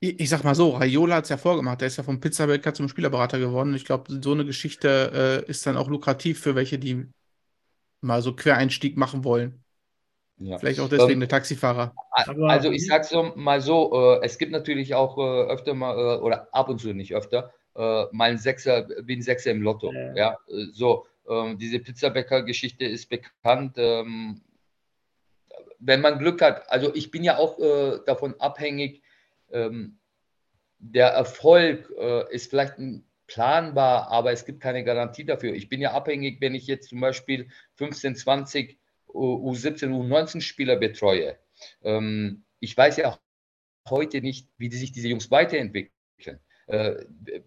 Ich, ich sag mal so, Raiola hat es ja vorgemacht. Der ist ja vom Pizzabäcker zum Spielerberater geworden. Ich glaube, so eine Geschichte äh, ist dann auch lukrativ für welche, die mal so Quereinstieg machen wollen. Ja. Vielleicht auch deswegen Ähm, der Taxifahrer. Aber- Also ich sag's so, mal so, äh, es gibt natürlich auch äh, öfter mal, äh, oder ab und zu nicht öfter, äh, mal ein Sechser, wie ein Sechser im Lotto. Ja. Ja, äh, so, ähm, diese Pizzabäcker-Geschichte ist bekannt. Ähm, wenn man Glück hat, also ich bin ja auch äh, davon abhängig, ähm, der Erfolg äh, ist vielleicht ein planbar, aber es gibt keine Garantie dafür. Ich bin ja abhängig, wenn ich jetzt zum Beispiel 15, 20 U- U17, U19 Spieler betreue. Ähm, ich weiß ja auch heute nicht, wie die sich diese Jungs weiterentwickeln, äh,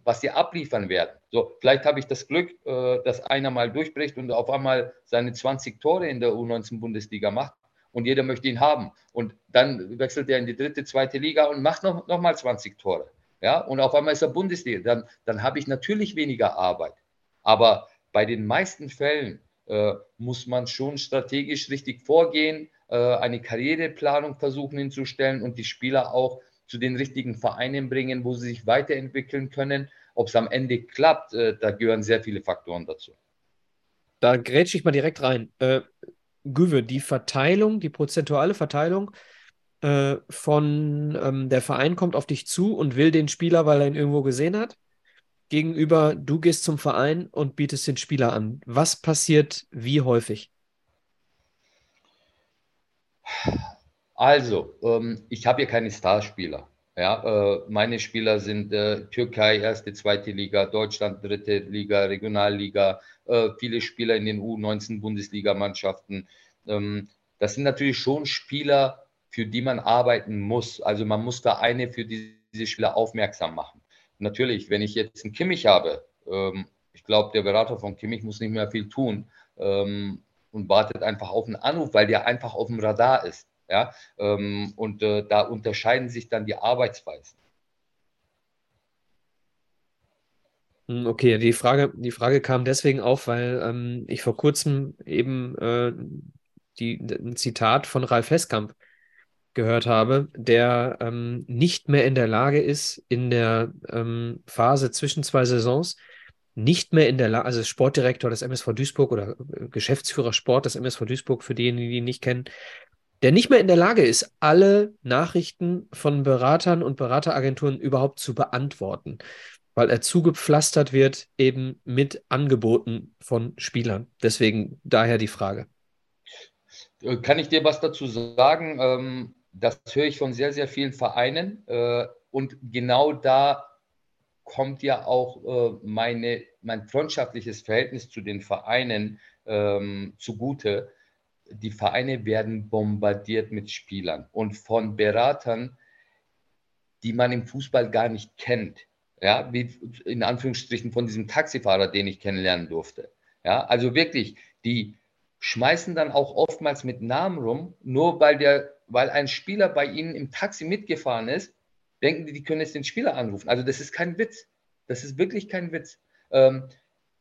was sie abliefern werden. So, vielleicht habe ich das Glück, äh, dass einer mal durchbricht und auf einmal seine 20 Tore in der U19 Bundesliga macht und jeder möchte ihn haben. Und dann wechselt er in die dritte, zweite Liga und macht noch, noch mal 20 Tore. Ja, und auf einmal ist er Bundesliga. Dann, dann habe ich natürlich weniger Arbeit. Aber bei den meisten Fällen äh, muss man schon strategisch richtig vorgehen, äh, eine Karriereplanung versuchen hinzustellen und die Spieler auch zu den richtigen Vereinen bringen, wo sie sich weiterentwickeln können. Ob es am Ende klappt, äh, da gehören sehr viele Faktoren dazu. Da grätsche ich mal direkt rein. Äh, Güwe, die Verteilung, die prozentuale Verteilung äh, von ähm, der Verein kommt auf dich zu und will den Spieler, weil er ihn irgendwo gesehen hat, gegenüber du gehst zum Verein und bietest den Spieler an. Was passiert wie häufig? Also, ähm, ich habe hier keine Starspieler. Ja, äh, meine Spieler sind äh, Türkei, erste, zweite Liga, Deutschland, dritte Liga, Regionalliga, äh, viele Spieler in den U19 Bundesligamannschaften. Ähm, das sind natürlich schon Spieler, für die man arbeiten muss. Also man muss da eine für die, diese Spieler aufmerksam machen. Natürlich, wenn ich jetzt einen Kimmich habe, ähm, ich glaube, der Berater von Kimmich muss nicht mehr viel tun ähm, und wartet einfach auf einen Anruf, weil der einfach auf dem Radar ist. Ja, ähm, und äh, da unterscheiden sich dann die Arbeitsweisen. Hm, Okay, die Frage, die Frage kam deswegen auf, weil ähm, ich vor kurzem eben äh, die, ein Zitat von Ralf Heskamp gehört habe, der ähm, nicht mehr in der Lage ist, in der ähm, Phase zwischen zwei Saisons nicht mehr in der Lage, also Sportdirektor des MSV Duisburg oder äh, Geschäftsführer Sport des MSV Duisburg, für diejenigen, die ihn nicht kennen, der nicht mehr in der Lage ist, alle Nachrichten von Beratern und Berateragenturen überhaupt zu beantworten, weil er zugepflastert wird eben mit Angeboten von Spielern. Deswegen daher die Frage. Äh, Kann ich dir was dazu sagen? Ähm, das höre ich von sehr, sehr vielen Vereinen. Äh, und genau da kommt ja auch äh, meine, mein freundschaftliches Verhältnis zu den Vereinen ähm, zugute. Die Vereine werden bombardiert mit Spielern und von Beratern, die man im Fußball gar nicht kennt. Ja, wie in Anführungsstrichen von diesem Taxifahrer, den ich kennenlernen durfte. Ja, also wirklich, die schmeißen dann auch oftmals mit Namen rum, nur weil der, weil ein Spieler bei ihnen im Taxi mitgefahren ist, denken die, die können jetzt den Spieler anrufen. Also das ist kein Witz. Das ist wirklich kein Witz. Ähm,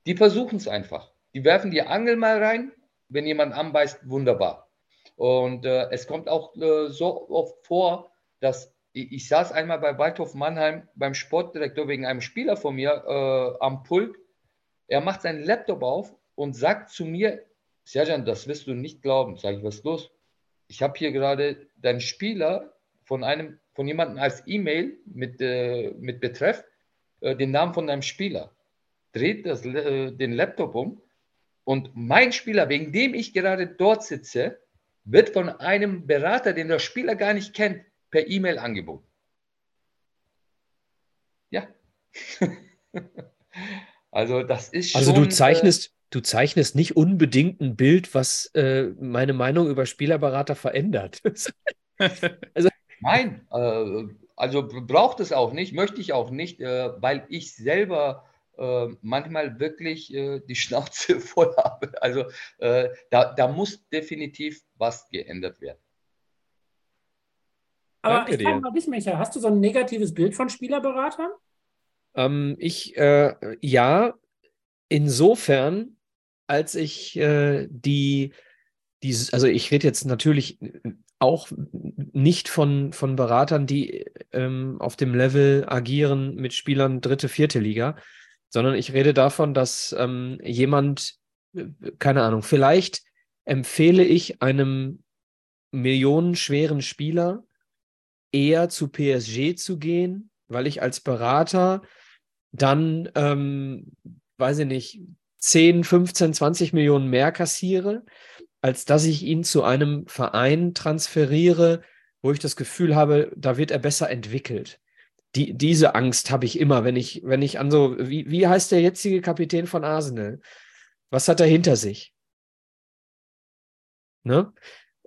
die versuchen es einfach. Die werfen die Angel mal rein, wenn jemand anbeißt, wunderbar. Und äh, es kommt auch äh, so oft vor, dass ich, ich saß einmal bei Waldhof Mannheim beim Sportdirektor wegen einem Spieler von mir äh, am Pult. Er macht seinen Laptop auf und sagt zu mir, Serjan, das wirst du nicht glauben. Sag ich, was ist los? Ich habe hier gerade deinen Spieler von einem, von jemandem als E-Mail mit, äh, mit Betreff äh, den Namen von deinem Spieler. Dreht das, äh, den Laptop um und mein Spieler, wegen dem ich gerade dort sitze, wird von einem Berater, den der Spieler gar nicht kennt, per E-Mail angeboten. Ja. also das ist schon. Also du äh, zeichnest, du zeichnest nicht unbedingt ein Bild, was äh, meine Meinung über Spielerberater verändert. Nein, äh, also braucht es auch nicht, möchte ich auch nicht, äh, weil ich selber äh, manchmal wirklich äh, die Schnauze voll habe. Also äh, da, da muss definitiv was geändert werden. Aber Danke ich frage mal dich, Micha, hast du so ein negatives Bild von Spielerberatern? Ähm, ich, äh, ja, insofern, als ich äh, die, die, also ich rede jetzt natürlich auch nicht von, von Beratern, die ähm, auf dem Level agieren mit Spielern dritte, vierte Liga, sondern ich rede davon, dass ähm, jemand, äh, keine Ahnung, vielleicht empfehle ich einem millionenschweren Spieler eher zu PSG zu gehen, weil ich als Berater dann, ähm, weiß ich nicht, 10, 15, 20 Millionen mehr kassiere, als dass ich ihn zu einem Verein transferiere, wo ich das Gefühl habe, da wird er besser entwickelt. Die, diese Angst habe ich immer, wenn ich, wenn ich an so, wie, wie heißt der jetzige Kapitän von Arsenal? Was hat er hinter sich? Ne?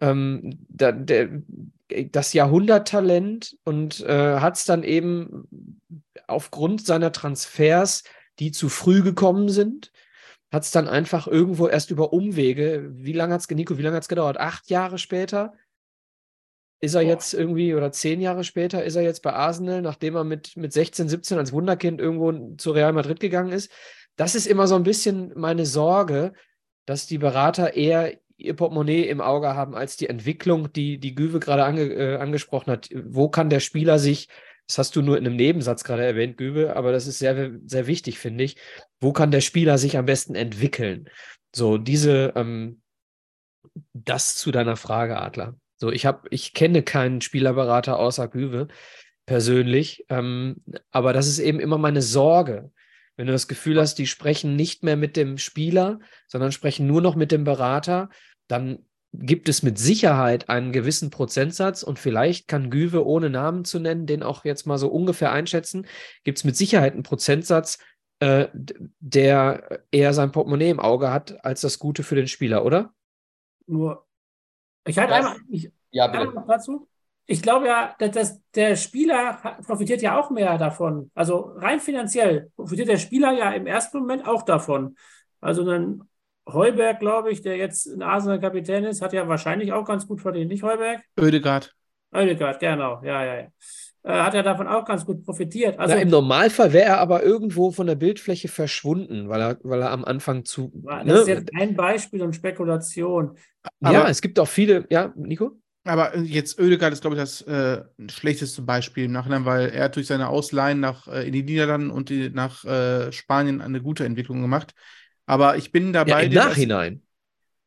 Ähm, da, der, das Jahrhunderttalent und äh, hat es dann eben aufgrund seiner Transfers, die zu früh gekommen sind, hat es dann einfach irgendwo erst über Umwege, wie lange hat es, Nico, wie lange hat es gedauert? Acht Jahre später ist er Boah. jetzt irgendwie, oder zehn Jahre später ist er jetzt bei Arsenal, nachdem er mit, mit 16, 17 als Wunderkind irgendwo zu Real Madrid gegangen ist. Das ist immer so ein bisschen meine Sorge, dass die Berater eher ihr Portemonnaie im Auge haben als die Entwicklung, die die Güwe gerade ange, äh, angesprochen hat. Wo kann der Spieler sich, das hast du nur in einem Nebensatz gerade erwähnt, Güwe, aber das ist sehr, sehr wichtig, finde ich. Wo kann der Spieler sich am besten entwickeln? So, diese, ähm, das zu deiner Frage, Adler. So, ich habe, ich kenne keinen Spielerberater außer Güwe persönlich, ähm, aber das ist eben immer meine Sorge. Wenn du das Gefühl hast, die sprechen nicht mehr mit dem Spieler, sondern sprechen nur noch mit dem Berater, dann gibt es mit Sicherheit einen gewissen Prozentsatz und vielleicht kann Güwe, ohne Namen zu nennen, den auch jetzt mal so ungefähr einschätzen, gibt es mit Sicherheit einen Prozentsatz, äh, der eher sein Portemonnaie im Auge hat, als das Gute für den Spieler, oder? Nur, ich hatte einmal, ich, ja, bitte. dazu. Ich glaube ja, dass, dass der Spieler profitiert ja auch mehr davon. Also rein finanziell profitiert der Spieler ja im ersten Moment auch davon. Also dann Heuberg, glaube ich, der jetzt in Arsenal Kapitän ist, hat ja wahrscheinlich auch ganz gut verdient, nicht Heuberg? Ödegard. Ödegard, genau, ja, ja, ja. Äh, hat er davon auch ganz gut profitiert. Also, ja, Im Normalfall wäre er aber irgendwo von der Bildfläche verschwunden, weil er, weil er am Anfang zu. Das ne? ist jetzt ein Beispiel und Spekulation. Aber, ja, es gibt auch viele. Ja, Nico? Aber jetzt Ödegard ist, glaube ich, das äh, schlechteste Beispiel im Nachhinein, weil er durch seine Ausleihen nach, äh, in die Niederlanden und die, nach äh, Spanien eine gute Entwicklung gemacht. Aber ich bin dabei. Ja, Im Nachhinein.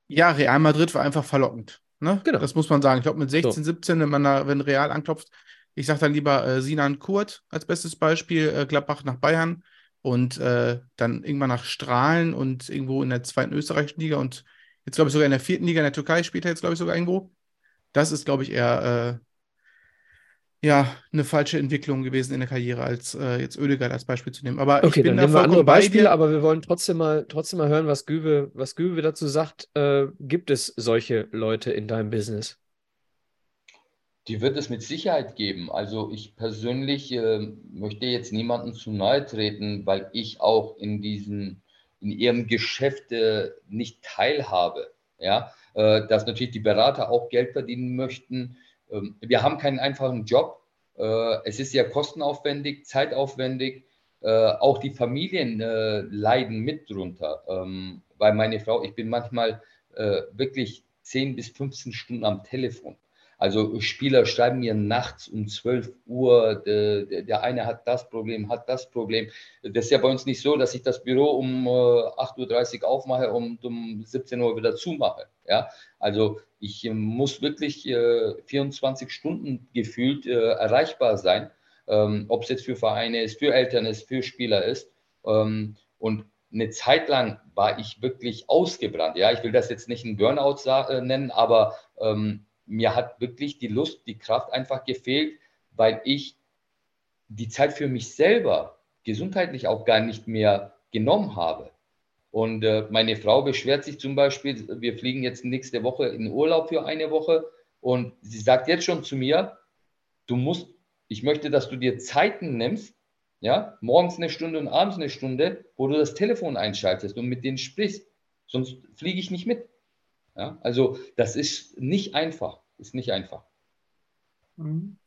ja, Real Madrid war einfach verlockend. Ne? Genau. Das muss man sagen. Ich glaube, mit 16, so. 17, wenn man da, wenn Real anklopft, ich sage dann lieber äh, Sinan Kurt als bestes Beispiel, äh, Gladbach nach Bayern und äh, dann irgendwann nach Strahlen und irgendwo in der zweiten österreichischen Liga und jetzt glaube ich sogar in der vierten Liga in der Türkei spielt er jetzt, glaube ich, sogar irgendwo. Das ist, glaube ich, eher äh, ja, eine falsche Entwicklung gewesen in der Karriere, als äh, jetzt Oedegaard als Beispiel zu nehmen. Aber okay, dann nehmen wir andere Beispiele, aber wir wollen trotzdem mal, trotzdem mal hören, was Güwe, was Güwe dazu sagt. Äh, gibt es solche Leute in deinem Business? Die wird es mit Sicherheit geben. Also ich persönlich äh, möchte jetzt niemandem zu nahe treten, weil ich auch in diesen, in ihrem Geschäft äh, nicht teilhabe. Ja, äh, dass natürlich die Berater auch Geld verdienen möchten wir haben keinen einfachen Job. Äh, es ist sehr kostenaufwendig, zeitaufwendig. Äh, auch die Familien äh, leiden mit drunter, ähm, weil meine Frau, ich bin manchmal wirklich 10 bis 15 Stunden am Telefon. Also Spieler schreiben mir nachts um 12 Uhr, der, der, eine hat das Problem, hat das Problem. Das ist ja bei uns nicht so, dass ich das Büro um 8.30 Uhr aufmache und um 17 Uhr wieder zumache. Ja? Also ich äh, muss wirklich 24 Stunden gefühlt äh, erreichbar sein, ähm, ob es jetzt für Vereine ist, für Eltern ist, für Spieler ist. Ähm, und eine Zeit lang war ich wirklich ausgebrannt. Ja, ich will das jetzt nicht ein Burnout äh, nennen, aber ähm, mir hat wirklich die Lust, die Kraft einfach gefehlt, weil ich die Zeit für mich selber gesundheitlich auch gar nicht mehr genommen habe. Und äh, meine Frau beschwert sich zum Beispiel, wir fliegen jetzt nächste Woche in Urlaub für eine Woche und sie sagt jetzt schon zu mir, du musst, ich möchte, dass du dir Zeiten nimmst, ja, morgens eine Stunde und abends eine Stunde, wo du das Telefon einschaltest und mit denen sprichst, sonst fliege ich nicht mit. Ja, also das ist nicht einfach, ist nicht einfach. Mhm.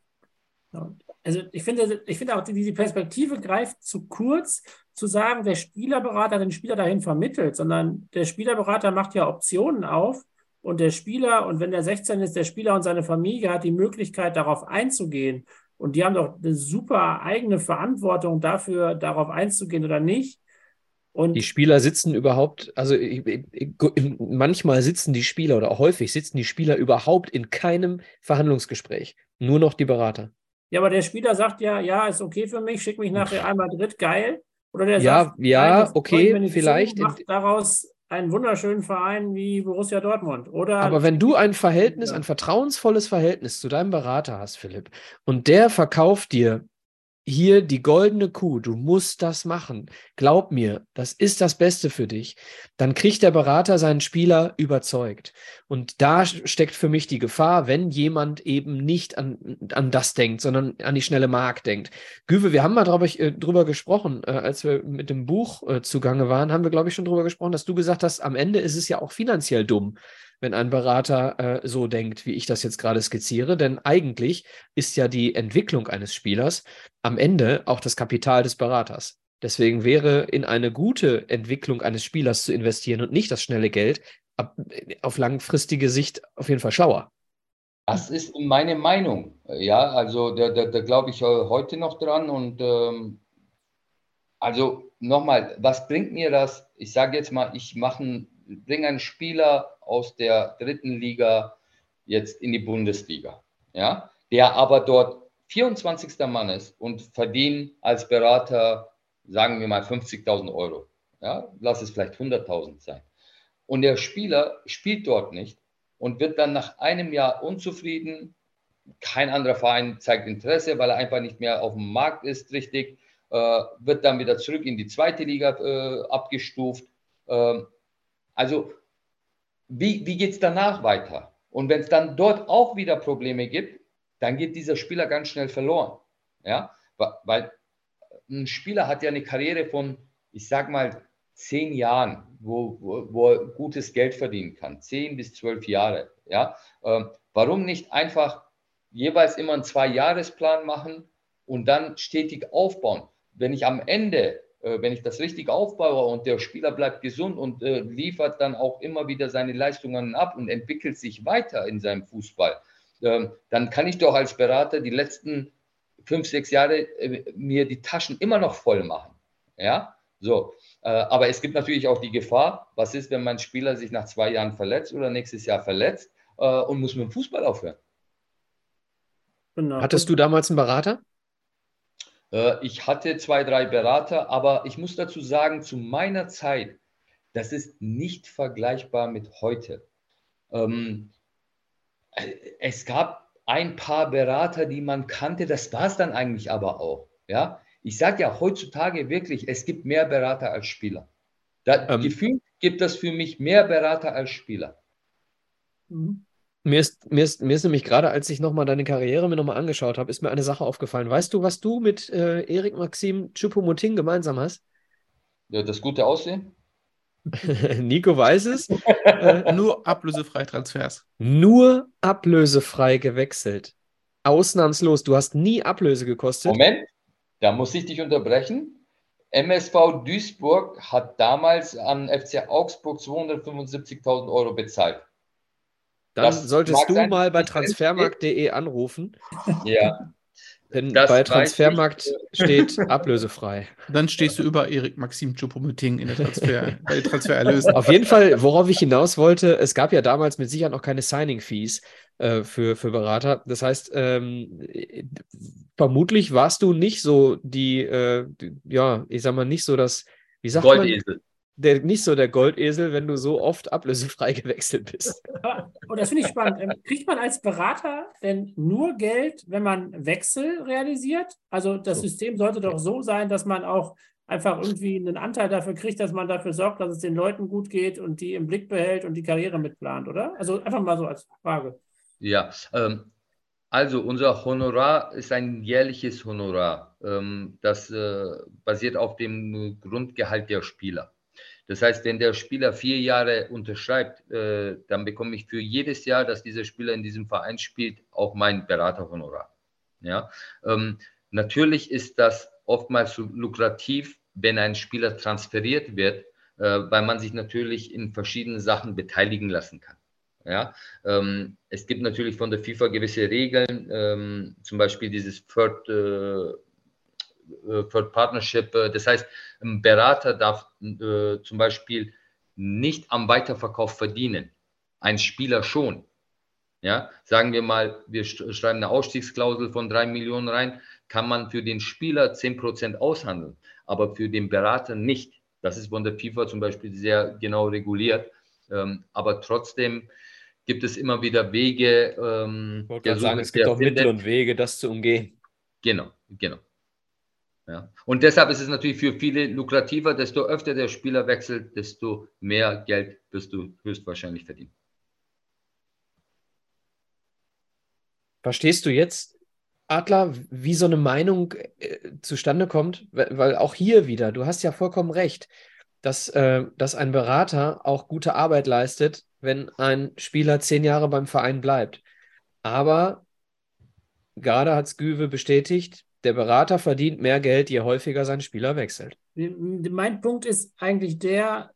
Also ich finde, ich finde auch, diese Perspektive greift zu kurz, zu sagen, der Spielerberater den Spieler dahin vermittelt, sondern der Spielerberater macht ja Optionen auf und der Spieler, und wenn der 16 ist, der Spieler und seine Familie hat die Möglichkeit, darauf einzugehen. Und die haben doch eine super eigene Verantwortung dafür, darauf einzugehen oder nicht. Und Die Spieler sitzen überhaupt, also manchmal sitzen die Spieler oder auch häufig sitzen die Spieler überhaupt in keinem Verhandlungsgespräch. Nur noch die Berater. ja, aber der Spieler sagt ja, ja, ist okay für mich, schick mich nach Real Madrid, geil. Oder der Ja, sagt, ja, nein, okay, ich vielleicht zu, macht daraus einen wunderschönen Verein wie Borussia Dortmund. Oder Aber wenn du ein Verhältnis, ein vertrauensvolles Verhältnis zu deinem Berater hast, Philipp, und der verkauft dir hier die goldene Kuh, du musst das machen, glaub mir, das ist das Beste für dich, dann kriegt der Berater seinen Spieler überzeugt. Und da steckt für mich die Gefahr, wenn jemand eben nicht an, an das denkt, sondern an die schnelle Mark denkt. Güwe, wir haben mal drüber, äh, drüber gesprochen, äh, als wir mit dem Buch äh, zugange waren, haben wir, glaube ich, schon drüber gesprochen, dass du gesagt hast, am Ende ist es ja auch finanziell dumm, wenn ein Berater äh, so denkt, wie ich das jetzt gerade skizziere. Denn eigentlich ist ja die Entwicklung eines Spielers am Ende auch das Kapital des Beraters. Deswegen wäre in eine gute Entwicklung eines Spielers zu investieren und nicht das schnelle Geld ab, auf langfristige Sicht auf jeden Fall schlauer. Das ist meine Meinung. Ja, also da, da, da glaube ich äh, heute noch dran. Und ähm, also nochmal, was bringt mir das? Ich sage jetzt mal, ich mache bringe einen Spieler aus der dritten Liga jetzt in die Bundesliga. Ja, der aber dort 24. Mann ist und verdient als Berater, sagen wir mal, 50.000 Euro. Ja, lass es vielleicht 100.000 sein. Und der Spieler spielt dort nicht und wird dann nach einem Jahr unzufrieden. Kein anderer Verein zeigt Interesse, weil er einfach nicht mehr auf dem Markt ist, richtig. Äh, wird dann wieder zurück in die zweite Liga äh, abgestuft. Ähm, also, wie, wie geht es danach weiter? Und wenn es dann dort auch wieder Probleme gibt, dann geht dieser Spieler ganz schnell verloren. Ja, weil ein Spieler hat ja eine Karriere von, ich sag mal, zehn Jahren, wo, wo, wo er gutes Geld verdienen kann. Zehn bis zwölf Jahre. Ja? Ähm, warum nicht einfach jeweils immer einen Zwei-Jahres-Plan machen und dann stetig aufbauen? Wenn ich am Ende, äh, wenn ich das richtig aufbaue und der Spieler bleibt gesund und äh, liefert dann auch immer wieder seine Leistungen ab und entwickelt sich weiter in seinem Fußball, ähm, dann kann ich doch als Berater die letzten fünf, sechs Jahre äh, mir die Taschen immer noch voll machen. Ja, so. Äh, aber es gibt natürlich auch die Gefahr, was ist, wenn mein Spieler sich nach zwei Jahren verletzt oder nächstes Jahr verletzt äh, und muss mit dem Fußball aufhören. Genau. Hattest du damals einen Berater? Äh, ich hatte zwei, drei Berater, aber ich muss dazu sagen, zu meiner Zeit, das ist nicht vergleichbar mit heute. Ähm, es gab ein paar Berater, die man kannte, das war es dann eigentlich aber auch. Ja, ich sage ja heutzutage wirklich, es gibt mehr Berater als Spieler. Da, Ähm. Gefühlt gibt es für mich mehr Berater als Spieler. Mhm. Mir ist, mir ist, mir ist nämlich gerade, als ich nochmal deine Karriere mir nochmal angeschaut habe, ist mir eine Sache aufgefallen. Weißt du, was du mit äh, Erik Maxim Choupo-Moting gemeinsam hast? Ja, das gute Aussehen? Nico weiß es. Äh, Nur ablösefrei Transfers. nur ablösefrei gewechselt. Ausnahmslos. Du hast nie Ablöse gekostet. Moment, da muss ich dich unterbrechen. MSV Duisburg hat damals an FC Augsburg 275.000 Euro bezahlt. Dann das solltest du sein, mal bei transfermarkt.de anrufen, Ja, denn Das bei Transfermarkt steht ablösefrei. Dann stehst du über Erik Maxim Choupo-Moting in der Transfer, bei den Transfererlösen. Auf jeden Fall, worauf ich hinaus wollte, es gab ja damals mit Sicherheit noch keine Signing-Fees äh, für, für Berater. Das heißt, ähm, äh, vermutlich warst du nicht so die, äh, die, ja, ich sag mal, nicht so das, wie sagt man, Goldesel. Der, nicht so der Goldesel, wenn du so oft ablösefrei gewechselt bist. Und das finde ich spannend. Ähm, Kriegt man als Berater denn nur Geld, wenn man Wechsel realisiert? Also das So. System sollte doch so sein, dass man auch einfach irgendwie einen Anteil dafür kriegt, dass man dafür sorgt, dass es den Leuten gut geht und die im Blick behält und die Karriere mitplant, oder? Also einfach mal so als Frage. Ja, ähm, also unser Honorar ist ein jährliches Honorar. Ähm, das äh, basiert auf dem Grundgehalt der Spieler. Das heißt, wenn der Spieler vier Jahre unterschreibt, äh, dann bekomme ich für jedes Jahr, dass dieser Spieler in diesem Verein spielt, auch mein Beraterhonorar. Ja, ähm, natürlich ist das oftmals lukrativ, wenn ein Spieler transferiert wird, äh, weil man sich natürlich in verschiedenen Sachen beteiligen lassen kann. Ja, ähm, es gibt natürlich von der FIFA gewisse Regeln, ähm, zum Beispiel dieses Third, äh, äh, Third Partnership. Äh, das heißt, ein Berater darf äh, zum Beispiel nicht am Weiterverkauf verdienen. Ein Spieler schon. Ja, sagen wir mal, wir schreiben eine Ausstiegsklausel von drei Millionen rein, kann man für den Spieler 10% aushandeln, aber für den Berater nicht. Das ist von der FIFA zum Beispiel sehr genau reguliert. Ähm, aber trotzdem gibt es immer wieder Wege. Ähm, ich wollte sagen, es gibt auch Mittel und Wege, das zu umgehen. Genau, genau. Ja. Und deshalb ist es natürlich für viele lukrativer, desto öfter der Spieler wechselt, desto mehr Geld wirst du höchstwahrscheinlich verdienen. Verstehst du jetzt, Adler, wie so eine Meinung äh, zustande kommt? Weil auch hier wieder, du hast ja vollkommen recht, dass, äh, dass ein Berater auch gute Arbeit leistet, wenn ein Spieler zehn Jahre beim Verein bleibt. Aber gerade hat Sküve bestätigt, der Berater verdient mehr Geld, je häufiger sein Spieler wechselt. Mein Punkt ist eigentlich der,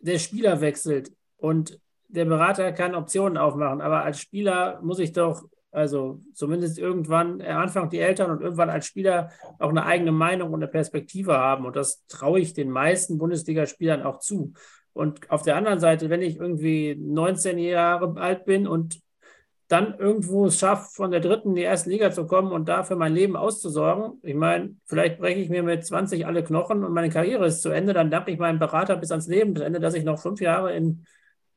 der Spieler wechselt und der Berater kann Optionen aufmachen. Aber als Spieler muss ich doch, also zumindest irgendwann, am Anfang die Eltern und irgendwann als Spieler auch eine eigene Meinung und eine Perspektive haben. Und das traue ich den meisten Bundesligaspielern auch zu. Und auf der anderen Seite, wenn ich irgendwie 19 Jahre alt bin und dann irgendwo es schafft, von der dritten in die erste Liga zu kommen und dafür mein Leben auszusorgen. Ich meine, vielleicht breche ich mir mit 20 alle Knochen und meine Karriere ist zu Ende, dann danke ich meinem Berater bis ans Leben zu Ende, dass ich noch fünf Jahre in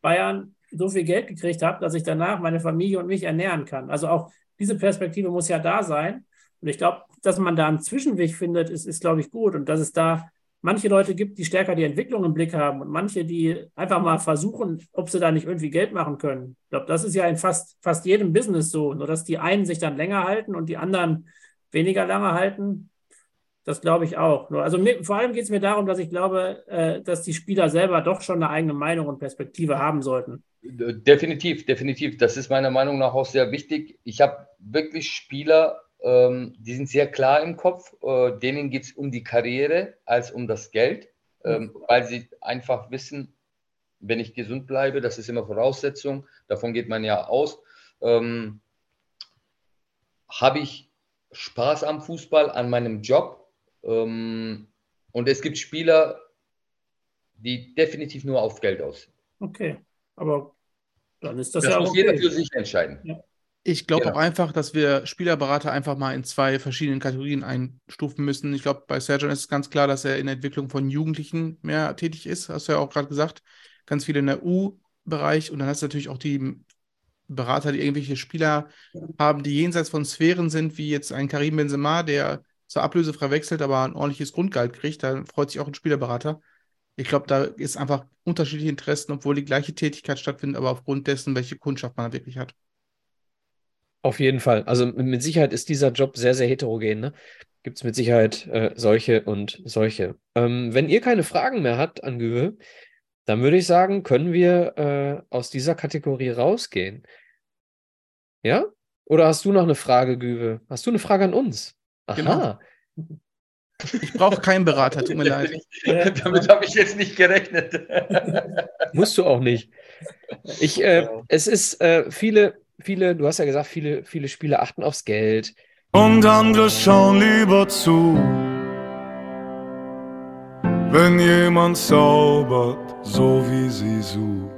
Bayern so viel Geld gekriegt habe, dass ich danach meine Familie und mich ernähren kann. Also auch diese Perspektive muss ja da sein. Und ich glaube, dass man da einen Zwischenweg findet, ist, ist glaube ich, gut. Und dass es da manche Leute gibt, die stärker die Entwicklung im Blick haben und manche, die einfach mal versuchen, ob sie da nicht irgendwie Geld machen können. Ich glaube, das ist ja in fast, fast jedem Business so, nur dass die einen sich dann länger halten und die anderen weniger lange halten. Das glaube ich auch. Also mir, vor allem geht es mir darum, dass ich glaube, äh, dass die Spieler selber doch schon eine eigene Meinung und Perspektive haben sollten. Definitiv, definitiv. Das ist meiner Meinung nach auch sehr wichtig. Ich habe wirklich Spieler ähm, die sind sehr klar im Kopf. Äh, denen geht es um die Karriere als um das Geld, ähm, weil sie einfach wissen, wenn ich gesund bleibe, das ist immer Voraussetzung, davon geht man ja aus. Ähm, Habe ich Spaß am Fußball, an meinem Job? Ähm, und es gibt Spieler, die definitiv nur auf Geld aus. Okay, aber dann ist das, das ja muss okay. jeder für sich entscheiden. Ja. Ich glaube Genau. auch einfach, dass wir Spielerberater einfach mal in zwei verschiedenen Kategorien einstufen müssen. Ich glaube, bei Sergio ist es ganz klar, dass er in der Entwicklung von Jugendlichen mehr tätig ist. Hast du ja auch gerade gesagt. Ganz viele in der U-Bereich. Und dann hast du natürlich auch die Berater, die irgendwelche Spieler haben, die jenseits von Sphären sind, wie jetzt ein Karim Benzema, der zur Ablöse frei wechselt, aber ein ordentliches Grundgehalt kriegt. Da freut sich auch ein Spielerberater. Ich glaube, da ist einfach unterschiedliche Interessen, obwohl die gleiche Tätigkeit stattfindet, aber aufgrund dessen, welche Kundschaft man da wirklich hat. Auf jeden Fall. Also mit Sicherheit ist dieser Job sehr, sehr heterogen. Ne? Gibt es mit Sicherheit äh, solche und solche. Ähm, wenn ihr keine Fragen mehr habt an Güwe, dann würde ich sagen, können wir äh, aus dieser Kategorie rausgehen. Ja? Oder hast du noch eine Frage, Güwe? Hast du eine Frage an uns? Aha. Genau. Ich brauche keinen Berater, tut mir leid. Damit habe ich jetzt nicht gerechnet. Musst du auch nicht. Ich, äh, es ist äh, viele, viele, du hast ja gesagt, viele, viele Spieler achten aufs Geld. Und andere schauen lieber zu, wenn jemand zaubert, so wie sie sucht.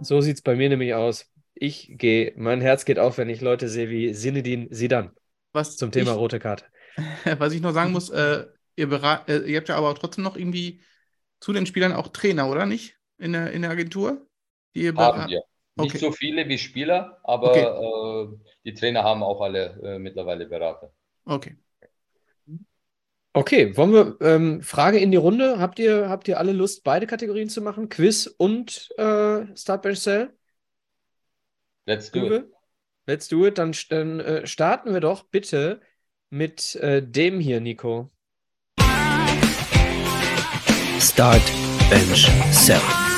So sieht es bei mir nämlich aus. Ich gehe, mein Herz geht auf, wenn ich Leute sehe wie Sinedin Sidan Was zum Thema ich, rote Karte. Was ich noch sagen muss, äh, ihr, äh, ihr habt ja aber trotzdem noch irgendwie zu den Spielern auch Trainer, oder nicht? In der, in der Agentur? Die ihr haben wir. Nicht Okay. so viele wie Spieler, aber Okay. äh, die Trainer haben auch alle äh, mittlerweile Berater. Okay. Okay, wollen wir ähm, Frage in die Runde? Habt ihr, habt ihr alle Lust, beide Kategorien zu machen? Quiz und äh, Start Bench Cell? Let's do it. Uwe? Let's do it. Dann, dann äh, starten wir doch bitte mit äh, dem hier, Nico. Start, Bench, Sell.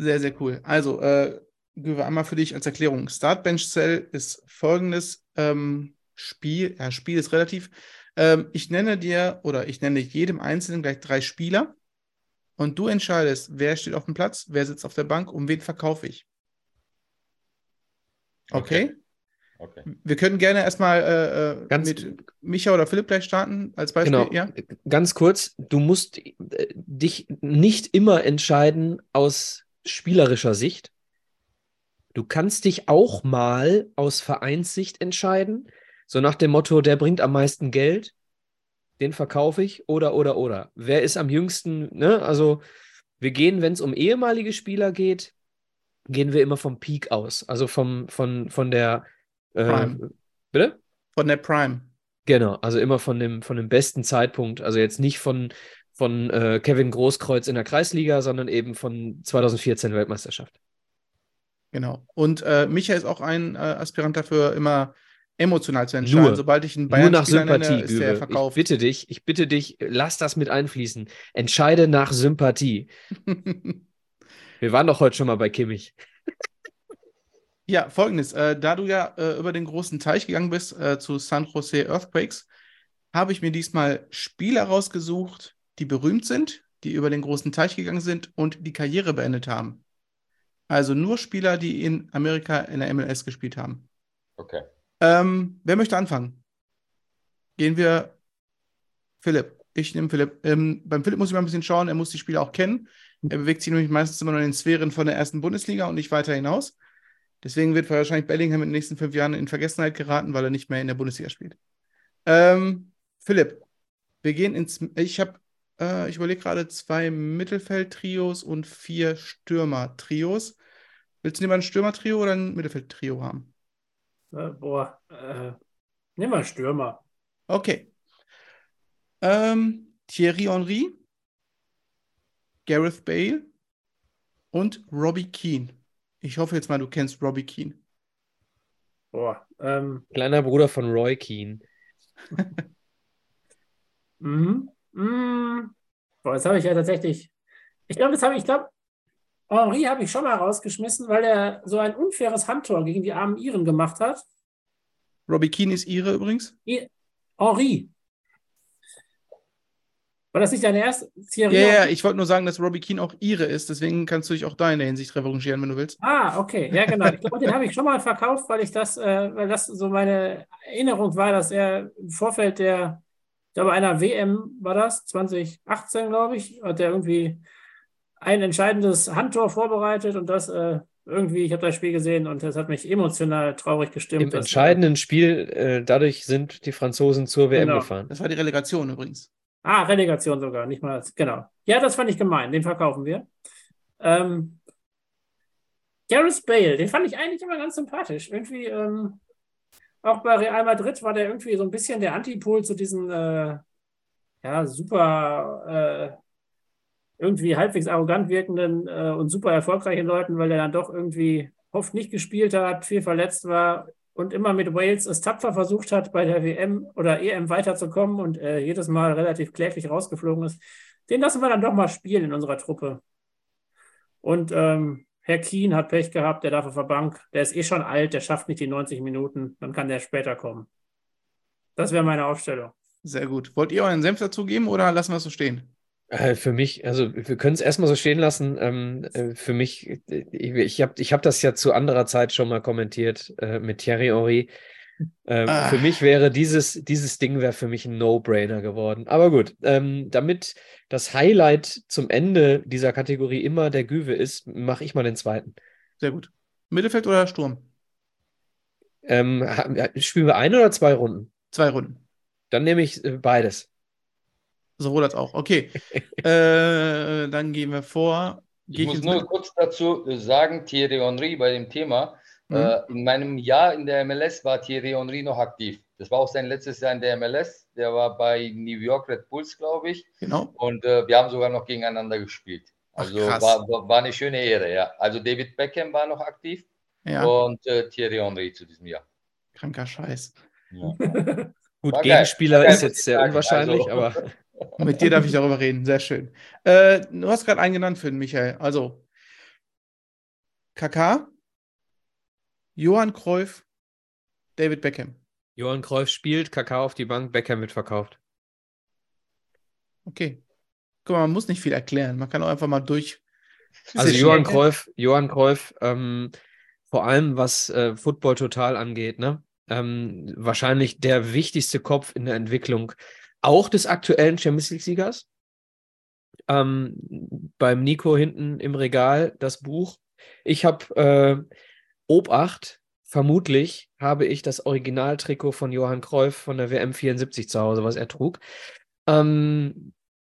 Sehr, sehr cool. Also, äh, Güve, einmal für dich als Erklärung. Start Bench Cell ist folgendes ähm, Spiel. Ja, Spiel ist relativ. Ähm, ich nenne dir oder ich nenne jedem Einzelnen gleich drei Spieler und du entscheidest, wer steht auf dem Platz, wer sitzt auf der Bank und wen verkaufe ich. Okay? Okay. Wir können gerne erstmal äh, äh, Ganz- mit Micha oder Philipp gleich starten, als Beispiel. Genau. Ja? Ganz kurz, du musst äh, dich nicht immer entscheiden aus spielerischer Sicht. Du kannst dich auch mal aus Vereinssicht entscheiden, so nach dem Motto, der bringt am meisten Geld, den verkaufe ich oder oder oder. Wer ist am jüngsten, ne? Also wir gehen, wenn es um ehemalige Spieler geht, gehen wir immer vom Peak aus, also vom, von, von der äh, Prime. bitte? Von der Prime. Genau, also immer von dem, von dem besten Zeitpunkt. Also jetzt nicht von, von äh, Kevin Großkreuz in der Kreisliga, sondern eben von 2014 Weltmeisterschaft. Genau. Und äh, Micha ist auch ein äh, Aspirant dafür, immer emotional zu entscheiden. Nur. Sobald ich einen Nur nach Bayern-Spieler nenne, Sympathie, ist der verkauft. Ich bitte dich, ich bitte dich, lass das mit einfließen. Entscheide nach Sympathie. Wir waren doch heute schon mal bei Kimmich. Ja, folgendes. Äh, da du ja äh, über den großen Teich gegangen bist äh, zu San Jose Earthquakes, habe ich mir diesmal Spieler rausgesucht, die berühmt sind, die über den großen Teich gegangen sind und die Karriere beendet haben. Also nur Spieler, die in Amerika in der MLS gespielt haben. Okay. Ähm, wer möchte anfangen? Gehen wir Philipp. Ich nehme Philipp. Ähm, beim Philipp muss ich mal ein bisschen schauen, er muss die Spieler auch kennen. Er bewegt sich nämlich meistens immer nur in den Sphären von der ersten Bundesliga und nicht weiter hinaus. Deswegen wird wahrscheinlich Bellingham in den nächsten fünf Jahren in Vergessenheit geraten, weil er nicht mehr in der Bundesliga spielt. Ähm, Philipp, wir gehen ins. Ich habe, äh, ich überlege gerade zwei Mittelfeld-Trios und vier Stürmer-Trios. Willst du lieber ein Stürmer-Trio oder ein Mittelfeld-Trio haben? Äh, boah, äh, nimm mal Stürmer. Okay. Ähm, Thierry Henry, Gareth Bale und Robbie Keane. Ich hoffe jetzt mal, du kennst Robbie Keane. Boah, ähm, Kleiner Bruder von Roy Keane. mhm, mhm. Boah, das habe ich ja tatsächlich. Ich glaube, das habe ich, glaube, Henri habe ich schon mal rausgeschmissen, weil er so ein unfaires Handtor gegen die armen Iren gemacht hat. Robbie Keane ist ihre übrigens. I Henri. War das nicht deine erste? Thierry Ja, ja, ich wollte nur sagen, dass Robbie Keane auch ihre ist. Deswegen kannst du dich auch da in der Hinsicht revanchieren, wenn du willst. Ah, okay, ja genau. Ich glaube, den habe ich schon mal verkauft, weil ich das, äh, weil das so meine Erinnerung war, dass er im Vorfeld der, ich glaube, einer WM war das, 2018, glaube ich, hat er irgendwie ein entscheidendes Handtor vorbereitet und das äh, irgendwie, ich habe das Spiel gesehen und das hat mich emotional traurig gestimmt. Im entscheidenden Spiel, äh, dadurch sind die Franzosen zur WM Genau. gefahren. Das war die Relegation übrigens. Ah, Relegation sogar, nicht mal, genau. Ja, das fand ich gemein, den verkaufen wir. Ähm, Gareth Bale, den fand ich eigentlich immer ganz sympathisch. Irgendwie, ähm, auch bei Real Madrid war der irgendwie so ein bisschen der Antipol zu diesen, äh, ja, super, äh, irgendwie halbwegs arrogant wirkenden äh, und super erfolgreichen Leuten, weil er dann doch irgendwie oft nicht gespielt hat, viel verletzt war und immer mit Wales es tapfer versucht hat, bei der WM oder EM weiterzukommen und äh, jedes Mal relativ kläglich rausgeflogen ist. Den lassen wir dann doch mal spielen in unserer Truppe. Und ähm, Herr Kien hat Pech gehabt, der darf auf der Bank. Der ist eh schon alt, der schafft nicht die 90 Minuten, dann kann der später kommen. Das wäre meine Aufstellung. Sehr gut. Wollt ihr euren Senf dazugeben oder lassen wir es so stehen? Äh, Für mich, also wir können es erstmal so stehen lassen. Ähm, äh, für mich, äh, ich, ich habe ich hab das ja zu anderer Zeit schon mal kommentiert äh, mit Thierry Henry. Ähm, Ah. Für mich wäre dieses, dieses Ding wäre für mich ein No-Brainer geworden. Aber gut, ähm, damit das Highlight zum Ende dieser Kategorie immer der Güwe ist, mache ich mal den zweiten. Sehr gut. Mittelfeld oder Sturm? Ähm, spielen wir ein oder zwei Runden? Zwei Runden. Dann nehme ich äh, beides. Sowohl als auch. Okay. äh, dann gehen wir vor. Ich Gehe ich muss nur kurz dazu sagen, Thierry Henry bei dem Thema. Mhm. Äh, in meinem Jahr in der MLS war Thierry Henry noch aktiv. Das war auch sein letztes Jahr in der MLS. Der war bei New York Red Bulls, glaube ich. Genau. Und äh, wir haben sogar noch gegeneinander gespielt. Ach, Also krass. war, war, war eine schöne Ehre, ja. Also David Beckham war noch aktiv Ja, und äh, Thierry Henry zu diesem Jahr. kranker Scheiß. Ja. Gut, War. Gegenspieler geil, ist jetzt sehr unwahrscheinlich, Also- aber Mit dir darf ich darüber reden. Sehr schön. Äh, du hast gerade einen genannt für den Michael. Also KK, Johann Cruyff, David Beckham. Johann Cruyff spielt, Kakao auf die Bank, Beckham wird verkauft. Okay. Guck mal, man muss nicht viel erklären. Man kann auch einfach mal durch. Also Johann. Cruyff, Johann Cruyff, ähm, vor allem was äh, Football total angeht, ne? ähm, wahrscheinlich der wichtigste Kopf in der Entwicklung auch des aktuellen Champions League-Siegers. Ähm, beim Nico hinten im Regal das Buch. Ich habe äh, Obacht, vermutlich habe ich das Originaltrikot von Johann Cruyff von der WM 74 zu Hause, was er trug. Ähm,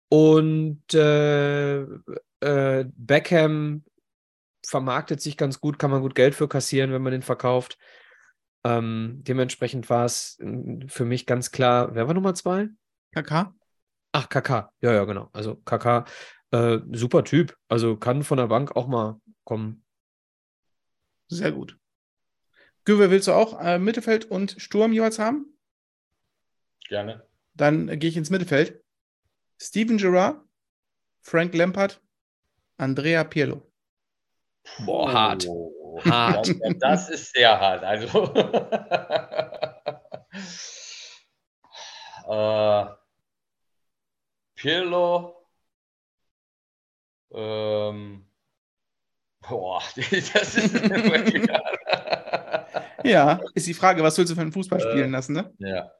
und äh, äh, Beckham vermarktet sich ganz gut, kann man gut Geld für kassieren, wenn man den verkauft. Ähm, dementsprechend war es äh, für mich ganz klar, wer war Nummer zwei? KK? Ach, KK. Ja, ja, genau. Also KK, äh, super Typ. Also kann von der Bank auch mal kommen. Sehr gut. Güwe, willst du auch äh, Mittelfeld und Sturm jeweils haben? Gerne. Dann äh, gehe ich ins Mittelfeld. Steven Gerrard, Frank Lampard, Andrea Pirlo. Boah, hart. Oh, Hart. Das, das ist sehr hart. Also. äh, Pirlo. Ähm, boah, das ist wirklich. Ja, ist die Frage, was willst du für einen Fußball Äh, spielen lassen, ne? Ja.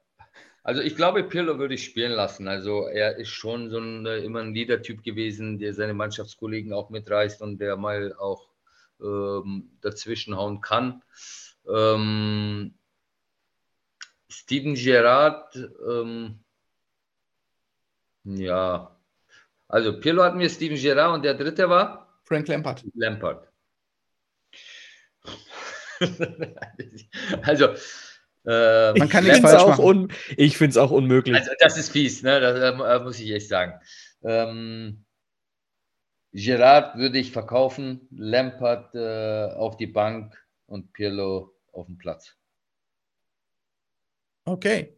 Also ich glaube, Pirlo würde ich spielen lassen. Also er ist schon so ein, äh, immer ein Leader-Typ gewesen, der seine Mannschaftskollegen auch mitreißt und der mal auch ähm, dazwischenhauen kann. Ähm, Steven Gerrard, ähm, ja, also Pirlo hatten wir, Steven Gerrard und der dritte war Frank Lampard. Lampard. also, äh, Man kann Ich nichts falsch auch machen. ich finde es auch unmöglich. Also das ist fies, ne? Das äh, muss ich echt sagen. Ähm, Gerard würde ich verkaufen, Lampard äh, auf die Bank und Pirlo auf dem Platz. Okay.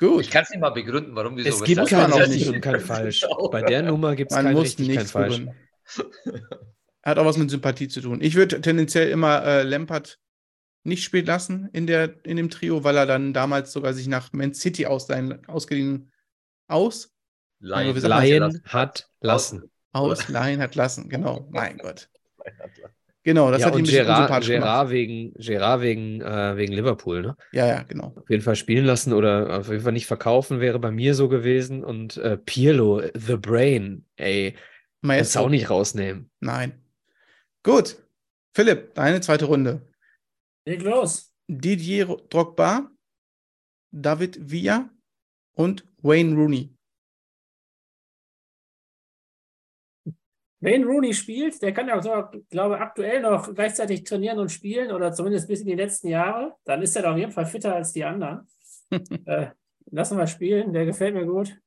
Gut. Ich kann es nicht mal begründen, warum wir es so gibt kein richtig nicht. und kein falsch. Bei der Nummer gibt es kein richtig, kein nichts falsch. begründen. Hat auch was mit Sympathie zu tun. Ich würde tendenziell immer äh, Lampard nicht spielen lassen in, der, in dem Trio, weil er dann damals sogar sich nach Man City ausleihen, ausgeliehen aus, Laien. man, Laien hat lassen. ausleihen hat lassen. Genau, mein Gott. Genau, das ja, hat ihn ein bisschen Gerard. Gerard wegen, Gerard wegen, äh, wegen Liverpool, ne? Ja, ja, genau. Auf jeden Fall spielen lassen oder auf jeden Fall nicht verkaufen wäre bei mir so gewesen. Und äh, Pirlo, The Brain, ey, kannst du auch nicht rausnehmen. Nein. Gut. Philipp, deine zweite Runde. Leg los. Didier Drogba, David Villa und Wayne Rooney. Wayne Rooney spielt, der kann ja auch, glaube aktuell noch gleichzeitig trainieren und spielen oder zumindest bis in die letzten Jahre. Dann ist er doch auf jeden Fall fitter als die anderen. äh, lassen wir spielen, der gefällt mir gut.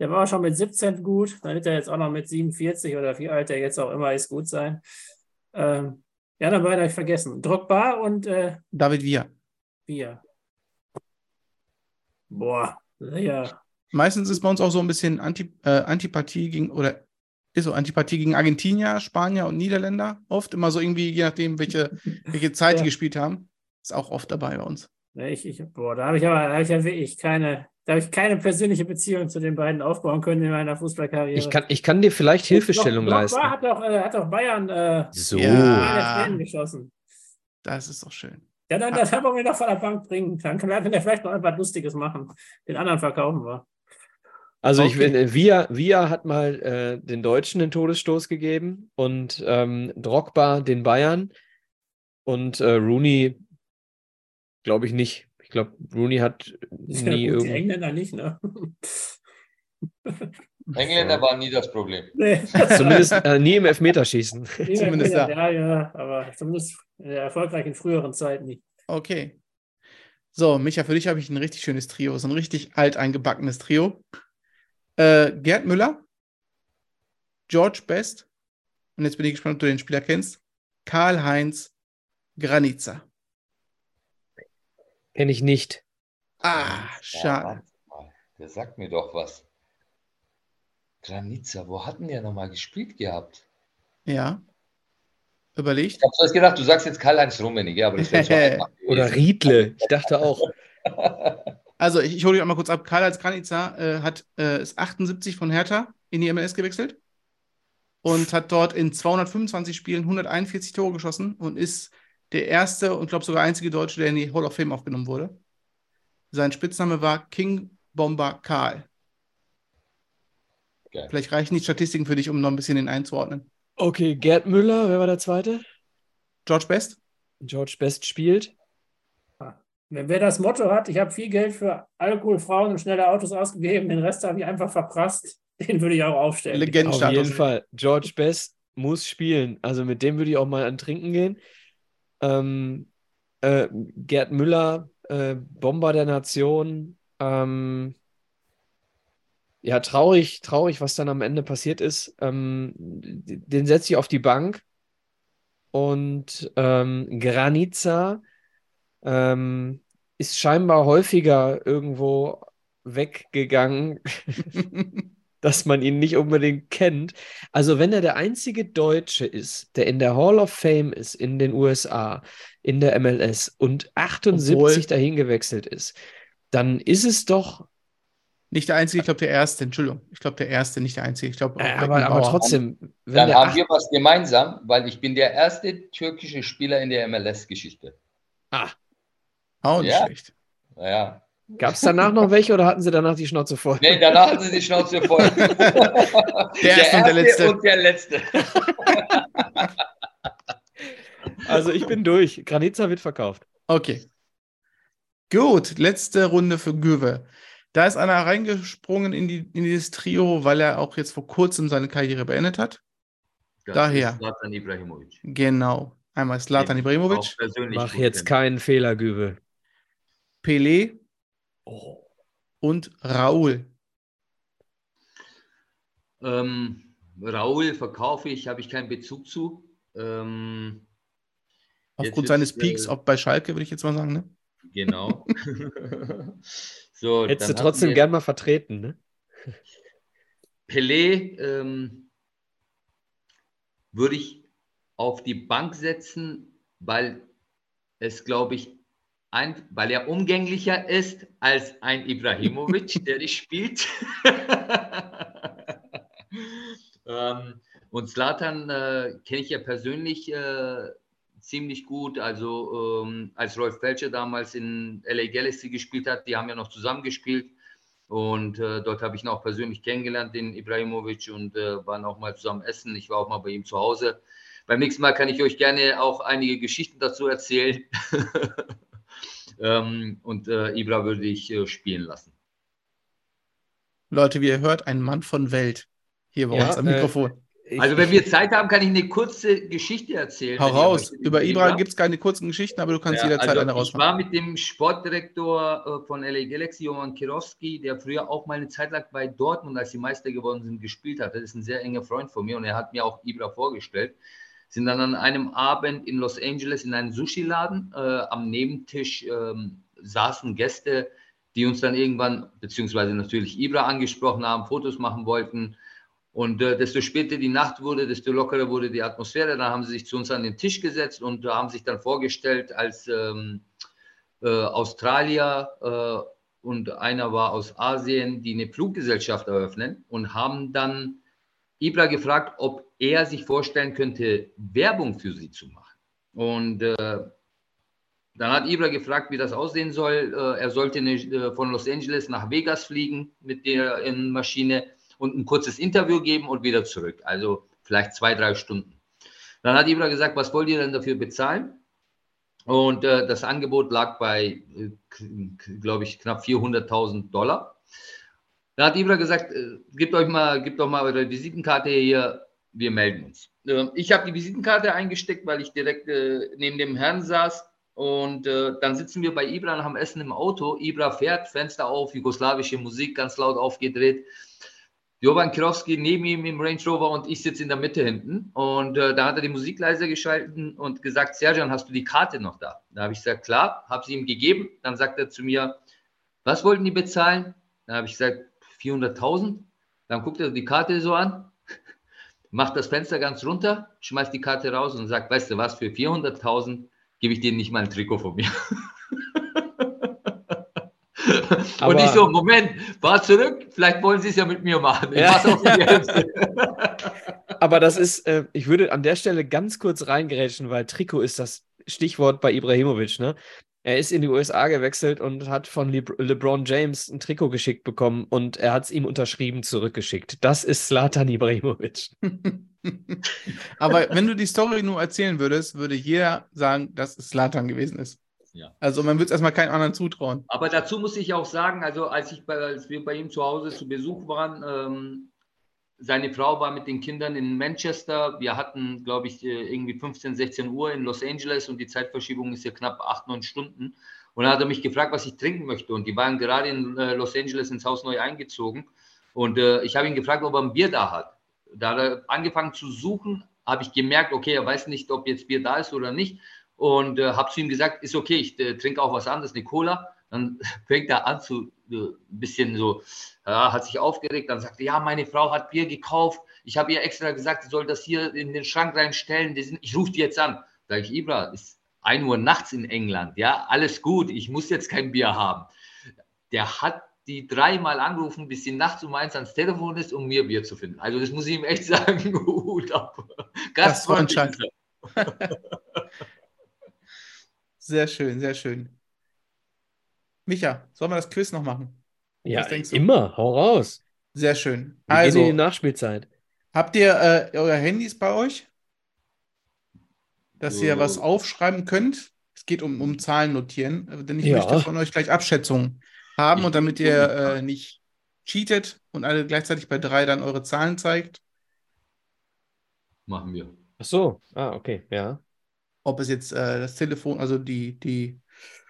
Der war auch schon mit 17 gut, dann wird er jetzt auch noch mit 47 oder wie alt er jetzt auch immer ist, gut sein. Ähm, ja, dann beide ich vergessen. Drogba und äh, David Villa. Bier. Boah, ja. Meistens ist bei uns auch so ein bisschen Anti, äh, Antipathie gegen, oder ist so Antipathie gegen Argentinier, Spanier und Niederländer. Oft immer so irgendwie, je nachdem, welche, welche Zeit die Ja. gespielt haben. Ist auch oft dabei bei uns. Ich, ich, boah, da habe ich aber da habe ich ja wirklich keine, da habe ich keine persönliche Beziehung zu den beiden aufbauen können in meiner Fußballkarriere. Ich kann, ich kann dir vielleicht Hilfestellung Drogba leisten. Hat doch, äh, hat doch Bayern äh, So. Ja. meine Tränen geschossen. Das ist doch schön. Ja, dann das haben wir mir noch von der Bank bringen. Dann kann kann er vielleicht noch etwas Lustiges machen. Den anderen verkaufen wir. Also ich Okay. finde, Via, Via hat mal äh, den Deutschen den Todesstoß gegeben und ähm, Drogba den Bayern und äh, Rooney glaube ich nicht. Ich glaube, Rooney hat Ja, nie gut, die irgendwie. Engländer nicht, ne? Engländer waren nie das Problem. nee. Zumindest äh, nie im Elfmeterschießen. Nee, Zumindest ja, da. ja, ja, aber zumindest äh, erfolgreich in früheren Zeiten nicht. Okay. So, Micha, für dich habe ich ein richtig schönes Trio. So ein richtig alt eingebackenes Trio. Äh, Gerd Müller, George Best, und jetzt bin ich gespannt, ob du den Spieler kennst, Karl-Heinz Granitza. Kenne ich nicht. Ah, schade. Der sagt mir doch was. Granitza, wo hatten der nochmal gespielt gehabt? Ja. Überlegt. Ich habe zuerst gedacht, du sagst jetzt Karl-Heinz Rummenigge, ja, aber das wäre Oder. Riedle. Ich dachte auch. Also, ich, ich hole dich einmal kurz ab. Karl-Heinz Granitza äh, hat, äh, ist 78 von Hertha in die MLS gewechselt und hat dort in 225 Spielen 141 Tore geschossen und ist der erste und glaube sogar einzige Deutsche, der in die Hall of Fame aufgenommen wurde. Sein Spitzname war King Bomber Karl. Geil. Vielleicht reichen die Statistiken für dich, um noch ein bisschen den einzuordnen. Okay, Gerd Müller, wer war der zweite? George Best? George Best spielt. Wer wer das Motto hat, ich habe viel Geld für Alkohol, Frauen und schnelle Autos ausgegeben, den Rest habe ich einfach verprasst, den würde ich auch aufstellen. Auf Legendenstatus. jeden Fall. George Best muss spielen. Also mit dem würde ich auch mal an Trinken gehen. Ähm, äh, Gerd Müller, äh, Bomber der Nation. Ähm, ja, traurig, traurig, was dann am Ende passiert ist. Ähm, den setze ich auf die Bank. Und ähm, Granica ähm, ist scheinbar häufiger irgendwo weggegangen, dass man ihn nicht unbedingt kennt. Also wenn er der einzige Deutsche ist, der in der Hall of Fame ist in den USA, in der MLS und 78 Obwohl- dahin gewechselt ist, dann ist es doch, Nicht der einzige, ich glaube der erste. Entschuldigung. Ich glaube der erste, nicht der einzige. Ich glaube äh, aber, aber trotzdem, wenn Dann haben wir was gemeinsam, weil ich bin der erste türkische Spieler in der MLS-Geschichte. ah, Auch nicht Ja. schlecht. Naja. Gab es danach noch welche oder hatten sie danach die Schnauze voll? Nee, danach hatten sie die Schnauze voll. der erste und der letzte. Und der letzte. Also ich bin durch. Granica wird verkauft. Okay. Gut, letzte Runde für Göwe. Da ist einer reingesprungen in, die, in dieses Trio, weil er auch jetzt vor kurzem seine Karriere beendet hat. Das Daher. ist Zlatan Ibrahimovic. Genau. Einmal Slatan Ibrahimovic, Mach jetzt keinen Fehler, Gübe. Pelé Oh. und Raul. Ähm, Raul verkaufe ich, habe ich keinen Bezug zu. Ähm, Aufgrund seines ist, Peaks, äh, auch bei Schalke, würde ich jetzt mal sagen. Ne? genau. so, Hättest du trotzdem gern mal vertreten, ne? Pelé ähm, würde ich auf die Bank setzen, weil es, glaube ich, ein, weil er umgänglicher ist als ein Ibrahimovic, der nicht spielt. ähm, und Slatan äh, kenne ich ja persönlich äh, ziemlich gut. Also ähm, als Rolf Felcher damals in LA Galaxy gespielt hat, die haben ja noch zusammen gespielt. Und äh, dort habe ich ihn auch persönlich kennengelernt, den Ibrahimovic, und äh, waren auch mal zusammen essen. Ich war auch mal bei ihm zu Hause. Beim nächsten Mal kann ich euch gerne auch einige Geschichten dazu erzählen. ähm, und äh, Ibra würde ich äh, spielen lassen. Leute, wie ihr hört, ein Mann von Welt hier bei Ja, uns am äh, Mikrofon. Ich, Also, wenn ich, wir Zeit haben, kann ich eine kurze Geschichte erzählen. Hau raus. Über Ibra gibt es keine kurzen Geschichten, aber du kannst Ja, jederzeit also eine ich rausmachen. war mit dem Sportdirektor äh, von LA Galaxy, Johann Kirowski, der früher auch mal eine Zeit lang bei Dortmund, als die Meister geworden sind, gespielt hat. Das ist ein sehr enger Freund von mir und er hat mir auch Ibra vorgestellt. Sind dann an einem Abend in Los Angeles in einem Sushi-Laden. Äh, am Nebentisch ähm, saßen Gäste, die uns dann irgendwann, beziehungsweise natürlich Ibra angesprochen haben, Fotos machen wollten. Und äh, desto später die Nacht wurde, desto lockerer wurde die Atmosphäre. Dann haben sie sich zu uns an den Tisch gesetzt und äh, haben sich dann vorgestellt als ähm, äh, Australier äh, und einer war aus Asien, die eine Fluggesellschaft eröffnen und haben dann Ibra gefragt, ob er sich vorstellen könnte, Werbung für sie zu machen. Und äh, dann hat Ibra gefragt, wie das aussehen soll. Äh, er sollte eine, äh, von Los Angeles nach Vegas fliegen mit der in Maschine und ein kurzes Interview geben und wieder zurück. Also vielleicht zwei, drei Stunden. Dann hat Ibra gesagt, was wollt ihr denn dafür bezahlen? Und äh, das Angebot lag bei, äh, glaube ich, knapp 400.000 Dollar. Da hat Ibra gesagt, äh, gebt euch mal, gebt doch mal eure Visitenkarte hier, wir melden uns. Äh, ich habe die Visitenkarte eingesteckt, weil ich direkt äh, neben dem Herrn saß. Und äh, dann sitzen wir bei Ibra und haben Essen im Auto. Ibra fährt, Fenster auf, jugoslawische Musik ganz laut aufgedreht. Jovan Kirowski neben ihm im Range Rover und ich sitze in der Mitte hinten. Und äh, da hat er die Musik leiser geschalten und gesagt, Serjan, hast du die Karte noch da? Da habe ich gesagt, klar, habe sie ihm gegeben. Dann sagt er zu mir, was wollten die bezahlen? Da habe ich gesagt, 400.000. Dann guckt er die Karte so an, macht das Fenster ganz runter, schmeißt die Karte raus und sagt, weißt du was, für 400.000 gebe ich dir nicht mal ein Trikot von mir. und Aber- ich so, Moment, fahr zurück, vielleicht wollen sie es ja mit mir machen. Ich Ja. aber das ist, äh, ich würde an der Stelle ganz kurz reingerätschen, weil Trikot ist das Stichwort bei Ibrahimovic, ne? Er ist in die USA gewechselt und hat von Le LeBron James ein Trikot geschickt bekommen und er hat es ihm unterschrieben zurückgeschickt. Das ist Slatan Ibrahimovic. Aber wenn du die Story nur erzählen würdest, würde jeder sagen, dass es Slatan gewesen ist. Ja. Also man würde es erstmal keinem anderen zutrauen. Aber dazu muss ich auch sagen, also als, ich bei, als wir bei ihm zu Hause zu Besuch waren, ähm, seine Frau war mit den Kindern in Manchester. Wir hatten, glaube ich, äh, irgendwie 15, 16 Uhr in Los Angeles und die Zeitverschiebung ist ja knapp 8, 9 Stunden. Und dann hat er mich gefragt, was ich trinken möchte. Und die waren gerade in äh, Los Angeles ins Haus neu eingezogen. Und äh, ich habe ihn gefragt, ob er ein Bier da hat. Da hat er angefangen zu suchen, habe ich gemerkt, okay, er weiß nicht, ob jetzt Bier da ist oder nicht. Und äh, habe zu ihm gesagt, ist okay, ich äh, trinke auch was anderes, eine Cola. Dann fängt er an zu ein bisschen so, ja, hat sich aufgeregt. Dann sagte, ja, meine Frau hat Bier gekauft. Ich habe ihr extra gesagt, sie soll das hier in den Schrank reinstellen. Sind, ich rufe die jetzt an. Sage ich, Ibra, ist 1 Uhr nachts in England. Ja, alles gut. Ich muss jetzt kein Bier haben. Der hat die dreimal angerufen, bis sie nachts um eins ans Telefon ist, um mir Bier zu finden. Also das muss ich ihm echt sagen. Hut ab. Er. Sehr schön, sehr schön. Micha, sollen wir das Quiz noch machen? Ja, Was denkst du? immer. Hau raus. Sehr schön. Wir gehen in die Also, Nachspielzeit. habt ihr äh, euer Handys bei euch? Dass ihr was aufschreiben könnt? Es geht um, um Zahlen notieren, äh, denn ich Ja. möchte von euch gleich Abschätzungen haben und damit ihr äh, nicht cheatet und alle gleichzeitig bei drei dann eure Zahlen zeigt, Machen wir. Ach so. Ah, okay. Ja. ob es jetzt äh, das Telefon, also die, die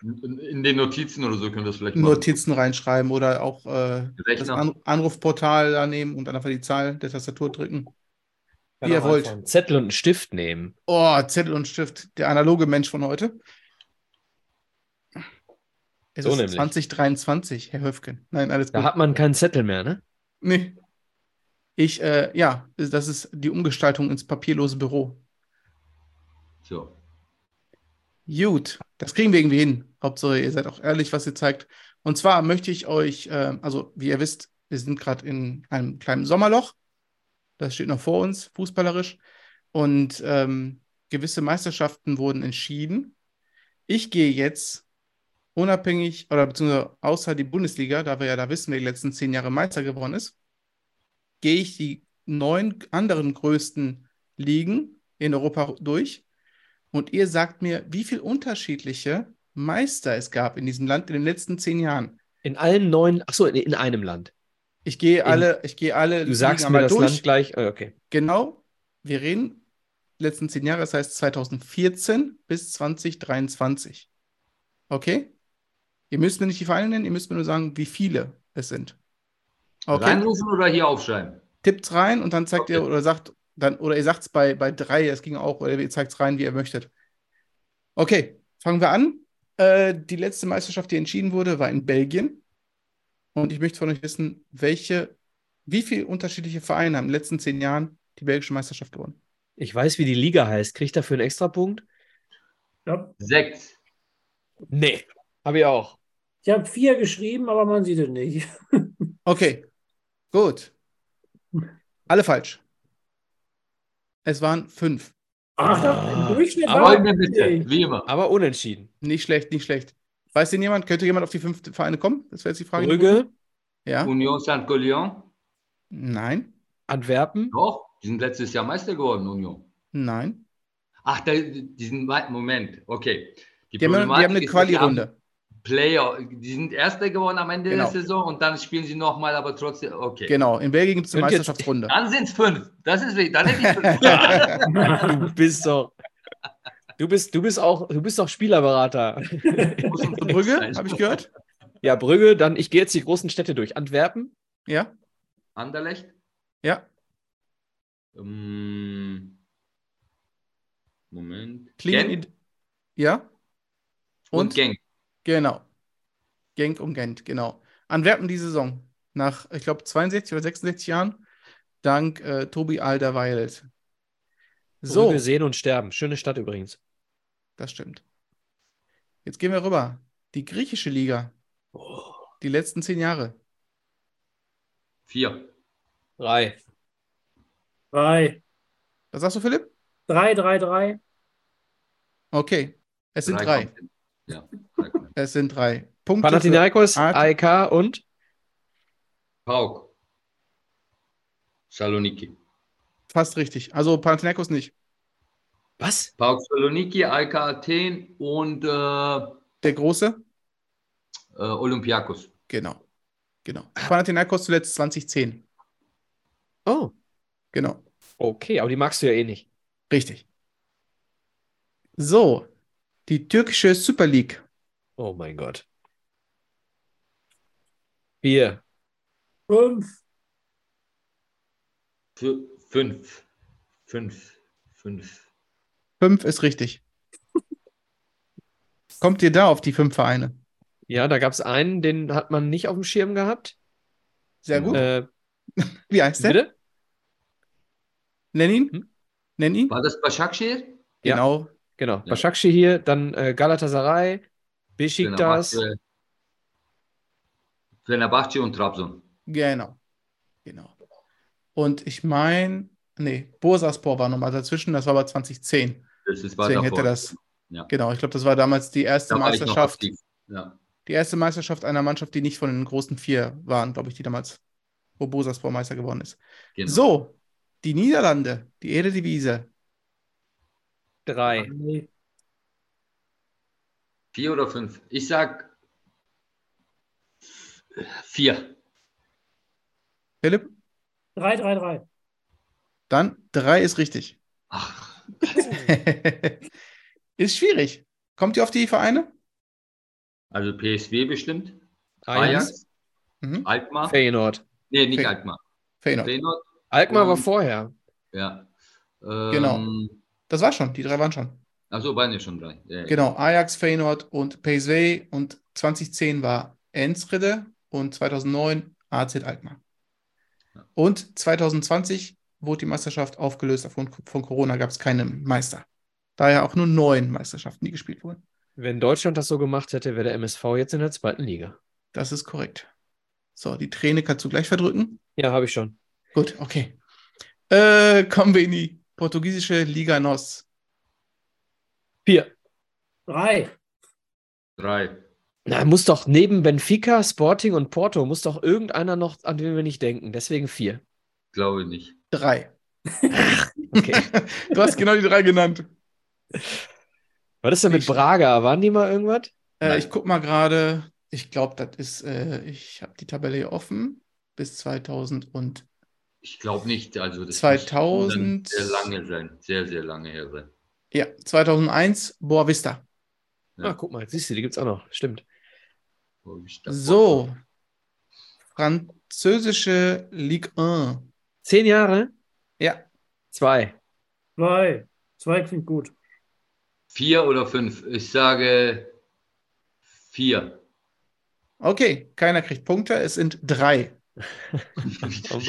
In, den Notizen oder so können wir das vielleicht machen. Notizen reinschreiben oder auch äh, das. An Anrufportal da nehmen und dann einfach die Zahl der Tastatur drücken. Wie ihr wollt. einen Zettel und einen Stift nehmen. Oh, Zettel und Stift, der analoge Mensch von heute. Es So ist nämlich. 2023, Herr Höfgen. Nein, alles Da gut. hat man keinen Zettel mehr, ne? Nee. Ich, äh, ja, das ist die Umgestaltung ins papierlose Büro. So. Gut, das kriegen wir irgendwie hin. Hauptsache, ihr seid auch ehrlich, was ihr zeigt. Und zwar möchte ich euch, äh, also wie ihr wisst, wir sind gerade in einem kleinen Sommerloch. Das steht noch vor uns, fußballerisch. Und ähm, gewisse Meisterschaften wurden entschieden. Ich gehe jetzt unabhängig oder beziehungsweise außer die Bundesliga, da wir ja da wissen, wer die letzten zehn Jahre Meister geworden ist, gehe ich die neun anderen größten Ligen in Europa durch und ihr sagt mir, wie viele unterschiedliche Meister es gab in diesem Land in den letzten zehn Jahren. In allen neuen, ach so, in, in einem Land. Ich gehe alle, ich gehe alle Du sagst mir das durch. Land gleich. Oh, okay. Genau, wir reden letzten zehn Jahre, das heißt 2014 bis 2023. Okay? Ihr müsst mir nicht die Vereine nennen, ihr müsst mir nur sagen, wie viele es sind. Okay? Reinrufen oder hier aufschreiben? Tippt's rein und dann zeigt ihr Okay. oder sagt dann oder ihr sagt es bei, bei drei, das ging auch, oder ihr zeigt es rein, wie ihr möchtet. Okay, fangen wir an. Äh, die letzte Meisterschaft, die entschieden wurde, war in Belgien. Und ich möchte von euch wissen, welche, wie viele unterschiedliche Vereine haben in den letzten zehn Jahren die belgische Meisterschaft gewonnen? Ich weiß, wie die Liga heißt. Kriegt dafür einen Extrapunkt? Ja, Sechs. Nee. Habe ich auch. ich habe vier geschrieben, aber man sieht es nicht. Okay, gut. Alle falsch. Es waren fünf. Ach, Ah, im Durchschnitt aber- bitte, wie immer. Aber unentschieden. Nicht schlecht, nicht schlecht. Weiß denn jemand, könnte jemand auf die fünf Vereine kommen? Das wäre jetzt die Frage. Brügge, Ja? Union Saint-Golion. Nein, Antwerpen. Doch, die sind letztes Jahr Meister geworden, Union. nein. Ach, da, die sind, Moment, okay. Die haben, die haben eine die Quali-Runde. Player, die sind Erster geworden am Ende Genau. der Saison und dann spielen sie nochmal, aber trotzdem, okay. Genau, in Belgien gibt es eine jetzt- Meisterschaftsrunde. Dann sind es fünf. Das ist wichtig. Dann hätte ich fünf. Du bist doch. Du bist, du bist auch, du bist doch Spielerberater. Brügge, habe ich gehört? Ja, Brügge, dann, ich gehe jetzt die großen Städte durch. Antwerpen, Ja, Anderlecht. ja. Ähm, Moment. Klingen, ja, und, und? Genk. Genau. Genk und Gent, genau. Antwerpen die Saison. Nach, ich glaube, 62 oder 66 Jahren, dank äh, Tobi Alderweireld. So, Brügge sehen und sterben. Schöne Stadt übrigens. das stimmt. Jetzt gehen wir rüber. Die griechische Liga. Die letzten zehn Jahre. Vier. Drei. Drei. Was sagst du, Philipp? Drei, drei, drei. Okay. Es sind drei. Ja. Es sind drei. Punkte. Panathinaikos, AEK und Pauk. Saloniki. Fast richtig. Also Panathinaikos nicht. was? Pauk Saloniki, AEK Athen und äh, Der große? äh, Olympiakos. Genau. Genau. Panathinaikos zuletzt 2010. Oh, Genau. okay, aber die magst du ja eh nicht. Richtig. So. Die türkische Super League. Oh mein Gott. Vier. Fünf. Für fünf. Fünf. Fünf. Fünf ist richtig. Kommt ihr da auf die fünf Vereine? Ja, da gab es einen, den hat man nicht auf dem Schirm gehabt. Sehr gut. Äh, Wie heißt der? bitte? Nenn ihn. Hm? Nenn ihn. War das Başakşehir? Ja. Genau. Genau. Ja. Başakşehir hier, dann äh, Galatasaray, Besiktas. Fenerbahce, und Trabzon. Genau. Genau. Und ich meine, nee, Bursaspor war nochmal dazwischen, das war aber 2010. Das ist Deswegen davor. hätte das. Ja. Genau, ich glaube, das war damals die erste Da Meisterschaft. Ja. Die erste Meisterschaft einer Mannschaft, die nicht von den großen vier waren, glaube ich, die damals, wo Bursaspor Meister geworden ist. Genau. So, die Niederlande, die Eredivisie. Drei. Vier oder fünf? Ich sag vier. Philipp, Drei, drei, drei. dann drei ist richtig. Ach, ist schwierig. Kommt ihr auf die Vereine? also PSW bestimmt. Ajax. Ajax. Mhm. Alkmaar. Feyenoord. Nee, nicht Fe- Alkmaar. Feyenoord. Feyenoord. Alkmaar war vorher. Ja. Ähm, Genau. Das war schon, die drei waren schon. Also waren ja schon drei. Ja, ja. Genau, Ajax, Feyenoord und PSV und 2010 war Enschede und 2009 AZ Alkmaar. Und 2020 wurde die Meisterschaft aufgelöst. Aufgrund von Corona gab es keine Meister. Daher auch nur neun Meisterschaften, die gespielt wurden. Wenn Deutschland das so gemacht hätte, wäre der MSV jetzt in der zweiten Liga. Das ist korrekt. So, die Träne kannst du gleich verdrücken. Ja, habe ich schon. Gut, okay. Äh, kommen wir in die portugiesische Liga NOS. Vier. Drei. Drei. Na, muss doch neben Benfica, Sporting und Porto, muss doch irgendeiner noch, an den wir nicht denken. Deswegen vier. Glaube ich nicht. Drei. Okay. Du hast genau die drei genannt. Was ist denn mit Ich- Braga? Waren die mal irgendwas? Äh, ich guck mal gerade. Ich glaube, das ist, äh, ich habe die Tabelle hier offen. Bis 2000 und Ich glaube nicht. Also das 2000 muss dann sehr lange sein. Sehr, sehr lange her sein. Ja, 2001 Boa Vista. Ja. Ah, guck mal, siehst du, die gibt es auch noch. Stimmt. So. Französische Ligue 1. Zehn Jahre? Ja, Zwei. Zwei. Zwei klingt gut. Vier oder fünf? Ich sage vier. okay. Keiner kriegt Punkte. Es sind drei. Oh.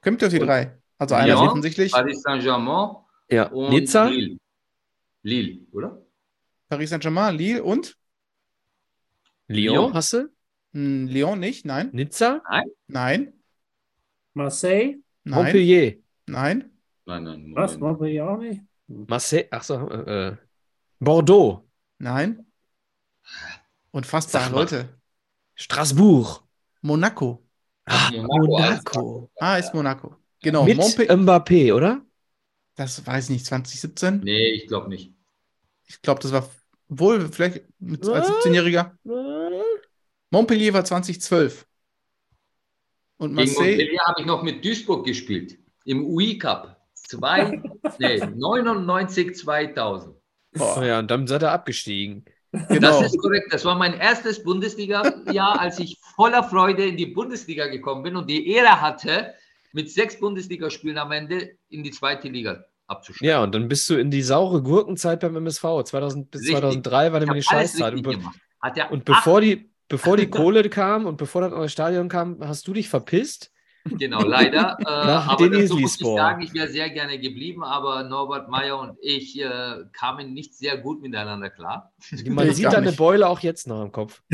Kommt ihr auf die drei? Also einer ist Lyon, offensichtlich. Paris Saint-Germain Ja, und Nizza? Lille. Lille, oder? Paris Saint-Germain, Lille und Lyon, Lyon. hast du? hm, Lyon nicht. Nein. Nizza? Nein. Marseille? Nein. Montpellier? Nein. Nein, nein. Was? Moment. Montpellier auch nicht? Marseille? Achso, äh, äh, Bordeaux? Nein. Unfassbar, Sag mal. Leute. Strasbourg? Monaco. Ah, Monaco, Monaco. Ah, ist Monaco. Genau. Mit Montpellier. Mbappé, oder? Das weiß ich nicht, 2017. Nee, ich glaube nicht. Ich glaube, das war wohl vielleicht mit, als Was? 17-Jähriger. Montpellier war 2012. Und Gegen Marseille, Montpellier habe ich noch mit Duisburg gespielt. Im UI Cup. Zwei, nee, 99, 2000. boah, Oh ja, und dann seid ihr abgestiegen. genau. Das ist korrekt. Das war mein erstes Bundesliga-Jahr, als ich voller Freude in die Bundesliga gekommen bin und die Ehre hatte, mit sechs Bundesligaspielen am Ende in die zweite Liga abzusteigen. Ja, und dann bist du in die saure Gurkenzeit beim MSV. 2000 bis Richtig. 2003 war Ich nämlich die Scheißzeit. Und, be er und bevor die, bevor die Kohle kam und bevor das neue Stadion kam, hast du dich verpisst? Genau, leider. Äh, Nach aber Denis dazu muss ich sagen, ich wäre sehr gerne geblieben, aber Norbert Meyer und ich äh, kamen nicht sehr gut miteinander klar. Man Ich sieht deine nicht. Beule auch jetzt noch im Kopf.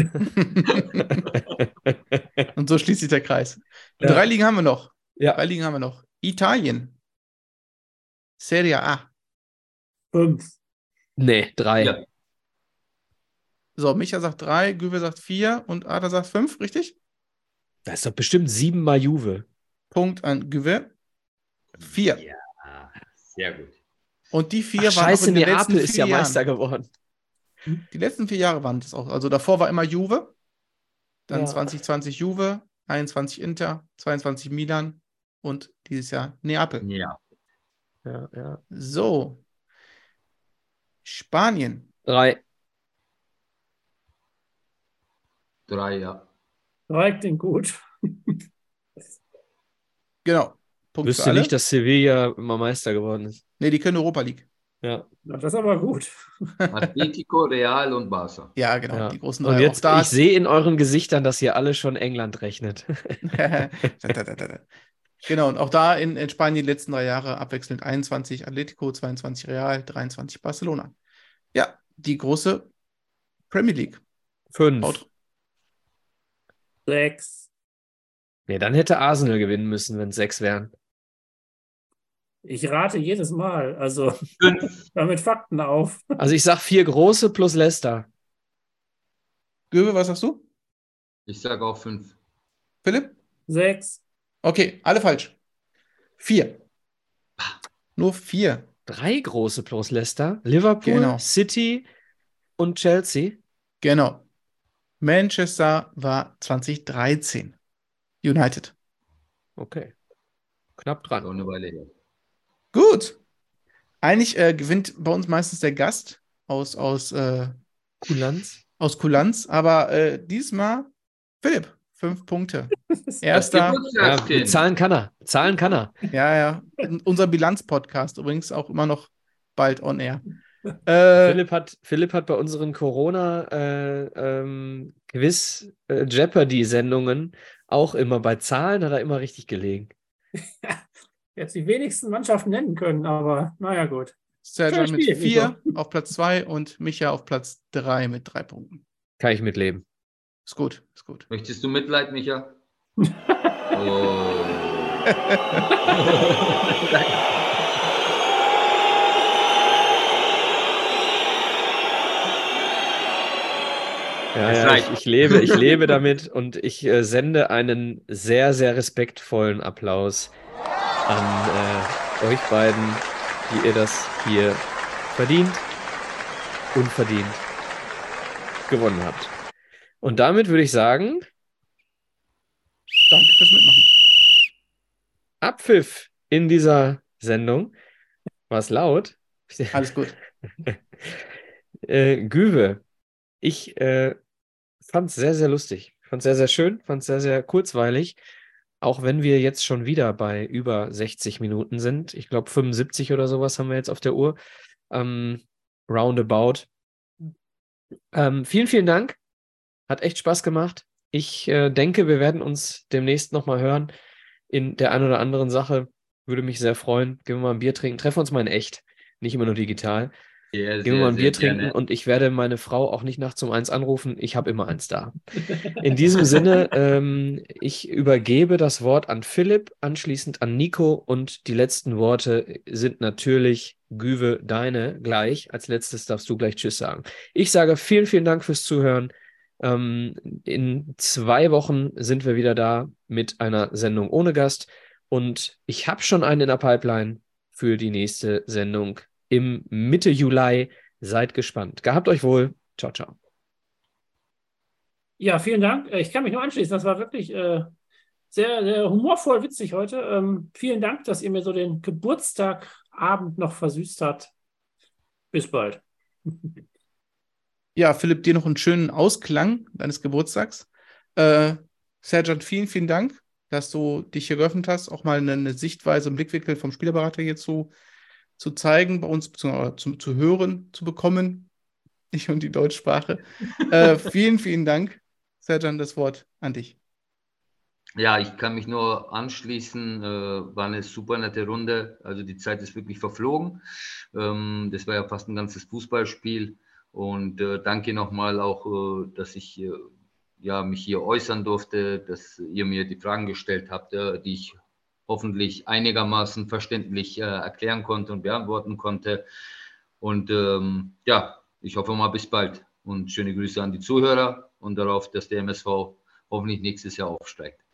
Und so schließt sich der Kreis. Ja. Drei Ligen haben wir noch. Ja. Drei Ligen haben wir noch. Italien. Serie A. Fünf. Nee, drei. Ja. So, Micha sagt drei, Güwe sagt vier und Ada sagt fünf, richtig? Da ist doch bestimmt siebenmal Juve. Punkt an Güwe. Vier. Ja, sehr gut. Und die vier Ach, waren scheiße, auch in den letzten Neapel ist vier ja Meister Jahren. geworden. Die letzten vier Jahre waren das auch. Also davor war immer Juve, dann Ja. 2020 Juve, 21 Inter, 22 Milan und dieses Jahr Neapel. Ja. Ja, ja. So. Spanien. Drei. Drei, ja. Drei klingt gut. Genau. Punkt Wüsste nicht, dass Sevilla immer Meister geworden ist. nee, die können Europa League. Ja. Na, Das ist aber gut. Atletico, Real und Barca. Ja, genau. ja. Die großen drei. Und jetzt, ich sehe in euren Gesichtern, dass ihr alle schon England rechnet. genau, und auch da in, in Spanien die letzten drei Jahre abwechselnd 21 Atletico, 22 Real, 23 Barcelona. Ja, die große Premier League. Fünf. Haut- Sechs. Nee, dann hätte Arsenal gewinnen müssen, wenn es sechs wären. Ich rate jedes Mal. Also Fünf. damit Fakten auf. Also ich sag vier große plus Leicester. Göbe, was sagst du? Ich sage auch fünf. Philipp? Sechs. Okay, alle falsch. Vier. Nur vier. Drei große plus Leicester. Liverpool, Genau. City und Chelsea. Genau. Manchester war 2013. United. Okay. Knapp dran. eine Weile her. Gut. Eigentlich äh, gewinnt bei uns meistens der Gast aus, aus, äh, Kulanz. aus Kulanz, aber äh, diesmal Philipp, fünf Punkte. Erster, Ja, bezahlen kann er. Zahlen kann er. ja, ja. Unser Bilanz-Podcast übrigens auch immer noch bald on air. Äh, Philipp, hat, Philipp hat bei unseren Corona-Quiz äh, Jeopardy-Sendungen auch immer bei Zahlen hat er immer richtig gelegen. Jetzt die wenigsten Mannschaften nennen können, aber naja, gut. Schönes mit vier auf Platz zwei und Micha auf Platz drei mit drei Punkten. Kann ich mitleben. Ist gut, ist gut. Möchtest du Mitleid, Micha? oh. Ja, ja, ich, ich, lebe, ich lebe damit und ich äh, sende einen sehr, sehr respektvollen Applaus an äh, euch beiden, die ihr das hier verdient, unverdient gewonnen habt. Und damit würde ich sagen, Danke fürs Mitmachen. Abpfiff in dieser Sendung. War es laut? Alles gut. Äh, Güwe, ich äh, fand es sehr, sehr lustig. Fand es sehr, sehr schön, fand es sehr, sehr kurzweilig. Auch wenn wir jetzt schon wieder bei über 60 Minuten sind. Ich glaube, 75 oder sowas haben wir jetzt auf der Uhr. Ähm, roundabout. Ähm, vielen, vielen Dank. Hat echt Spaß gemacht. Ich äh, denke, wir werden uns demnächst nochmal hören in der einen oder anderen Sache. Würde mich sehr freuen. Gehen wir mal ein Bier trinken. Treffen wir uns mal in echt, nicht immer nur digital. Sehr, Gehen wir mal ein Bier trinken gerne. und ich werde meine Frau auch nicht nachts um eins anrufen. Ich habe immer eins da. In diesem Sinne, ähm, ich übergebe das Wort an Philipp, anschließend an Nico und die letzten Worte sind natürlich Güve deine gleich. Als letztes darfst du gleich Tschüss sagen. Ich sage vielen, vielen Dank fürs Zuhören. Ähm, in zwei Wochen sind wir wieder da mit einer Sendung ohne Gast und ich habe schon einen in der Pipeline für die nächste Sendung im Mitte Juli. Seid gespannt. Gehabt euch wohl. Ciao, ciao. Ja, vielen Dank. Äh, Ich kann mich nur anschließen. Das war wirklich äh, sehr, sehr humorvoll, witzig heute. Ähm, vielen Dank, dass ihr mir so den Geburtstagabend noch versüßt habt. Bis bald. Ja, Philipp, dir noch einen schönen Ausklang deines Geburtstags. Äh, Serjan, vielen, vielen Dank, dass du dich hier geöffnet hast, auch mal eine, eine Sichtweise, einen Blickwinkel vom Spielerberater hier zu, zu zeigen, bei uns zu, zu, zu hören, zu bekommen. Ich und die Deutschsprache. äh, vielen, vielen Dank. Serjan, das Wort an dich. Ja, ich kann mich nur anschließen. Äh, war eine super nette Runde. Also die Zeit ist wirklich verflogen. Ähm, das war ja fast ein ganzes Fußballspiel. Und äh, danke nochmal auch, äh, dass ich äh, ja, mich hier äußern durfte, dass ihr mir die Fragen gestellt habt, äh, die ich hoffentlich einigermaßen verständlich äh, erklären konnte und beantworten konnte. Und ähm, ja, ich hoffe mal bis bald und schöne Grüße an die Zuhörer und darauf, dass der MSV hoffentlich nächstes Jahr aufsteigt.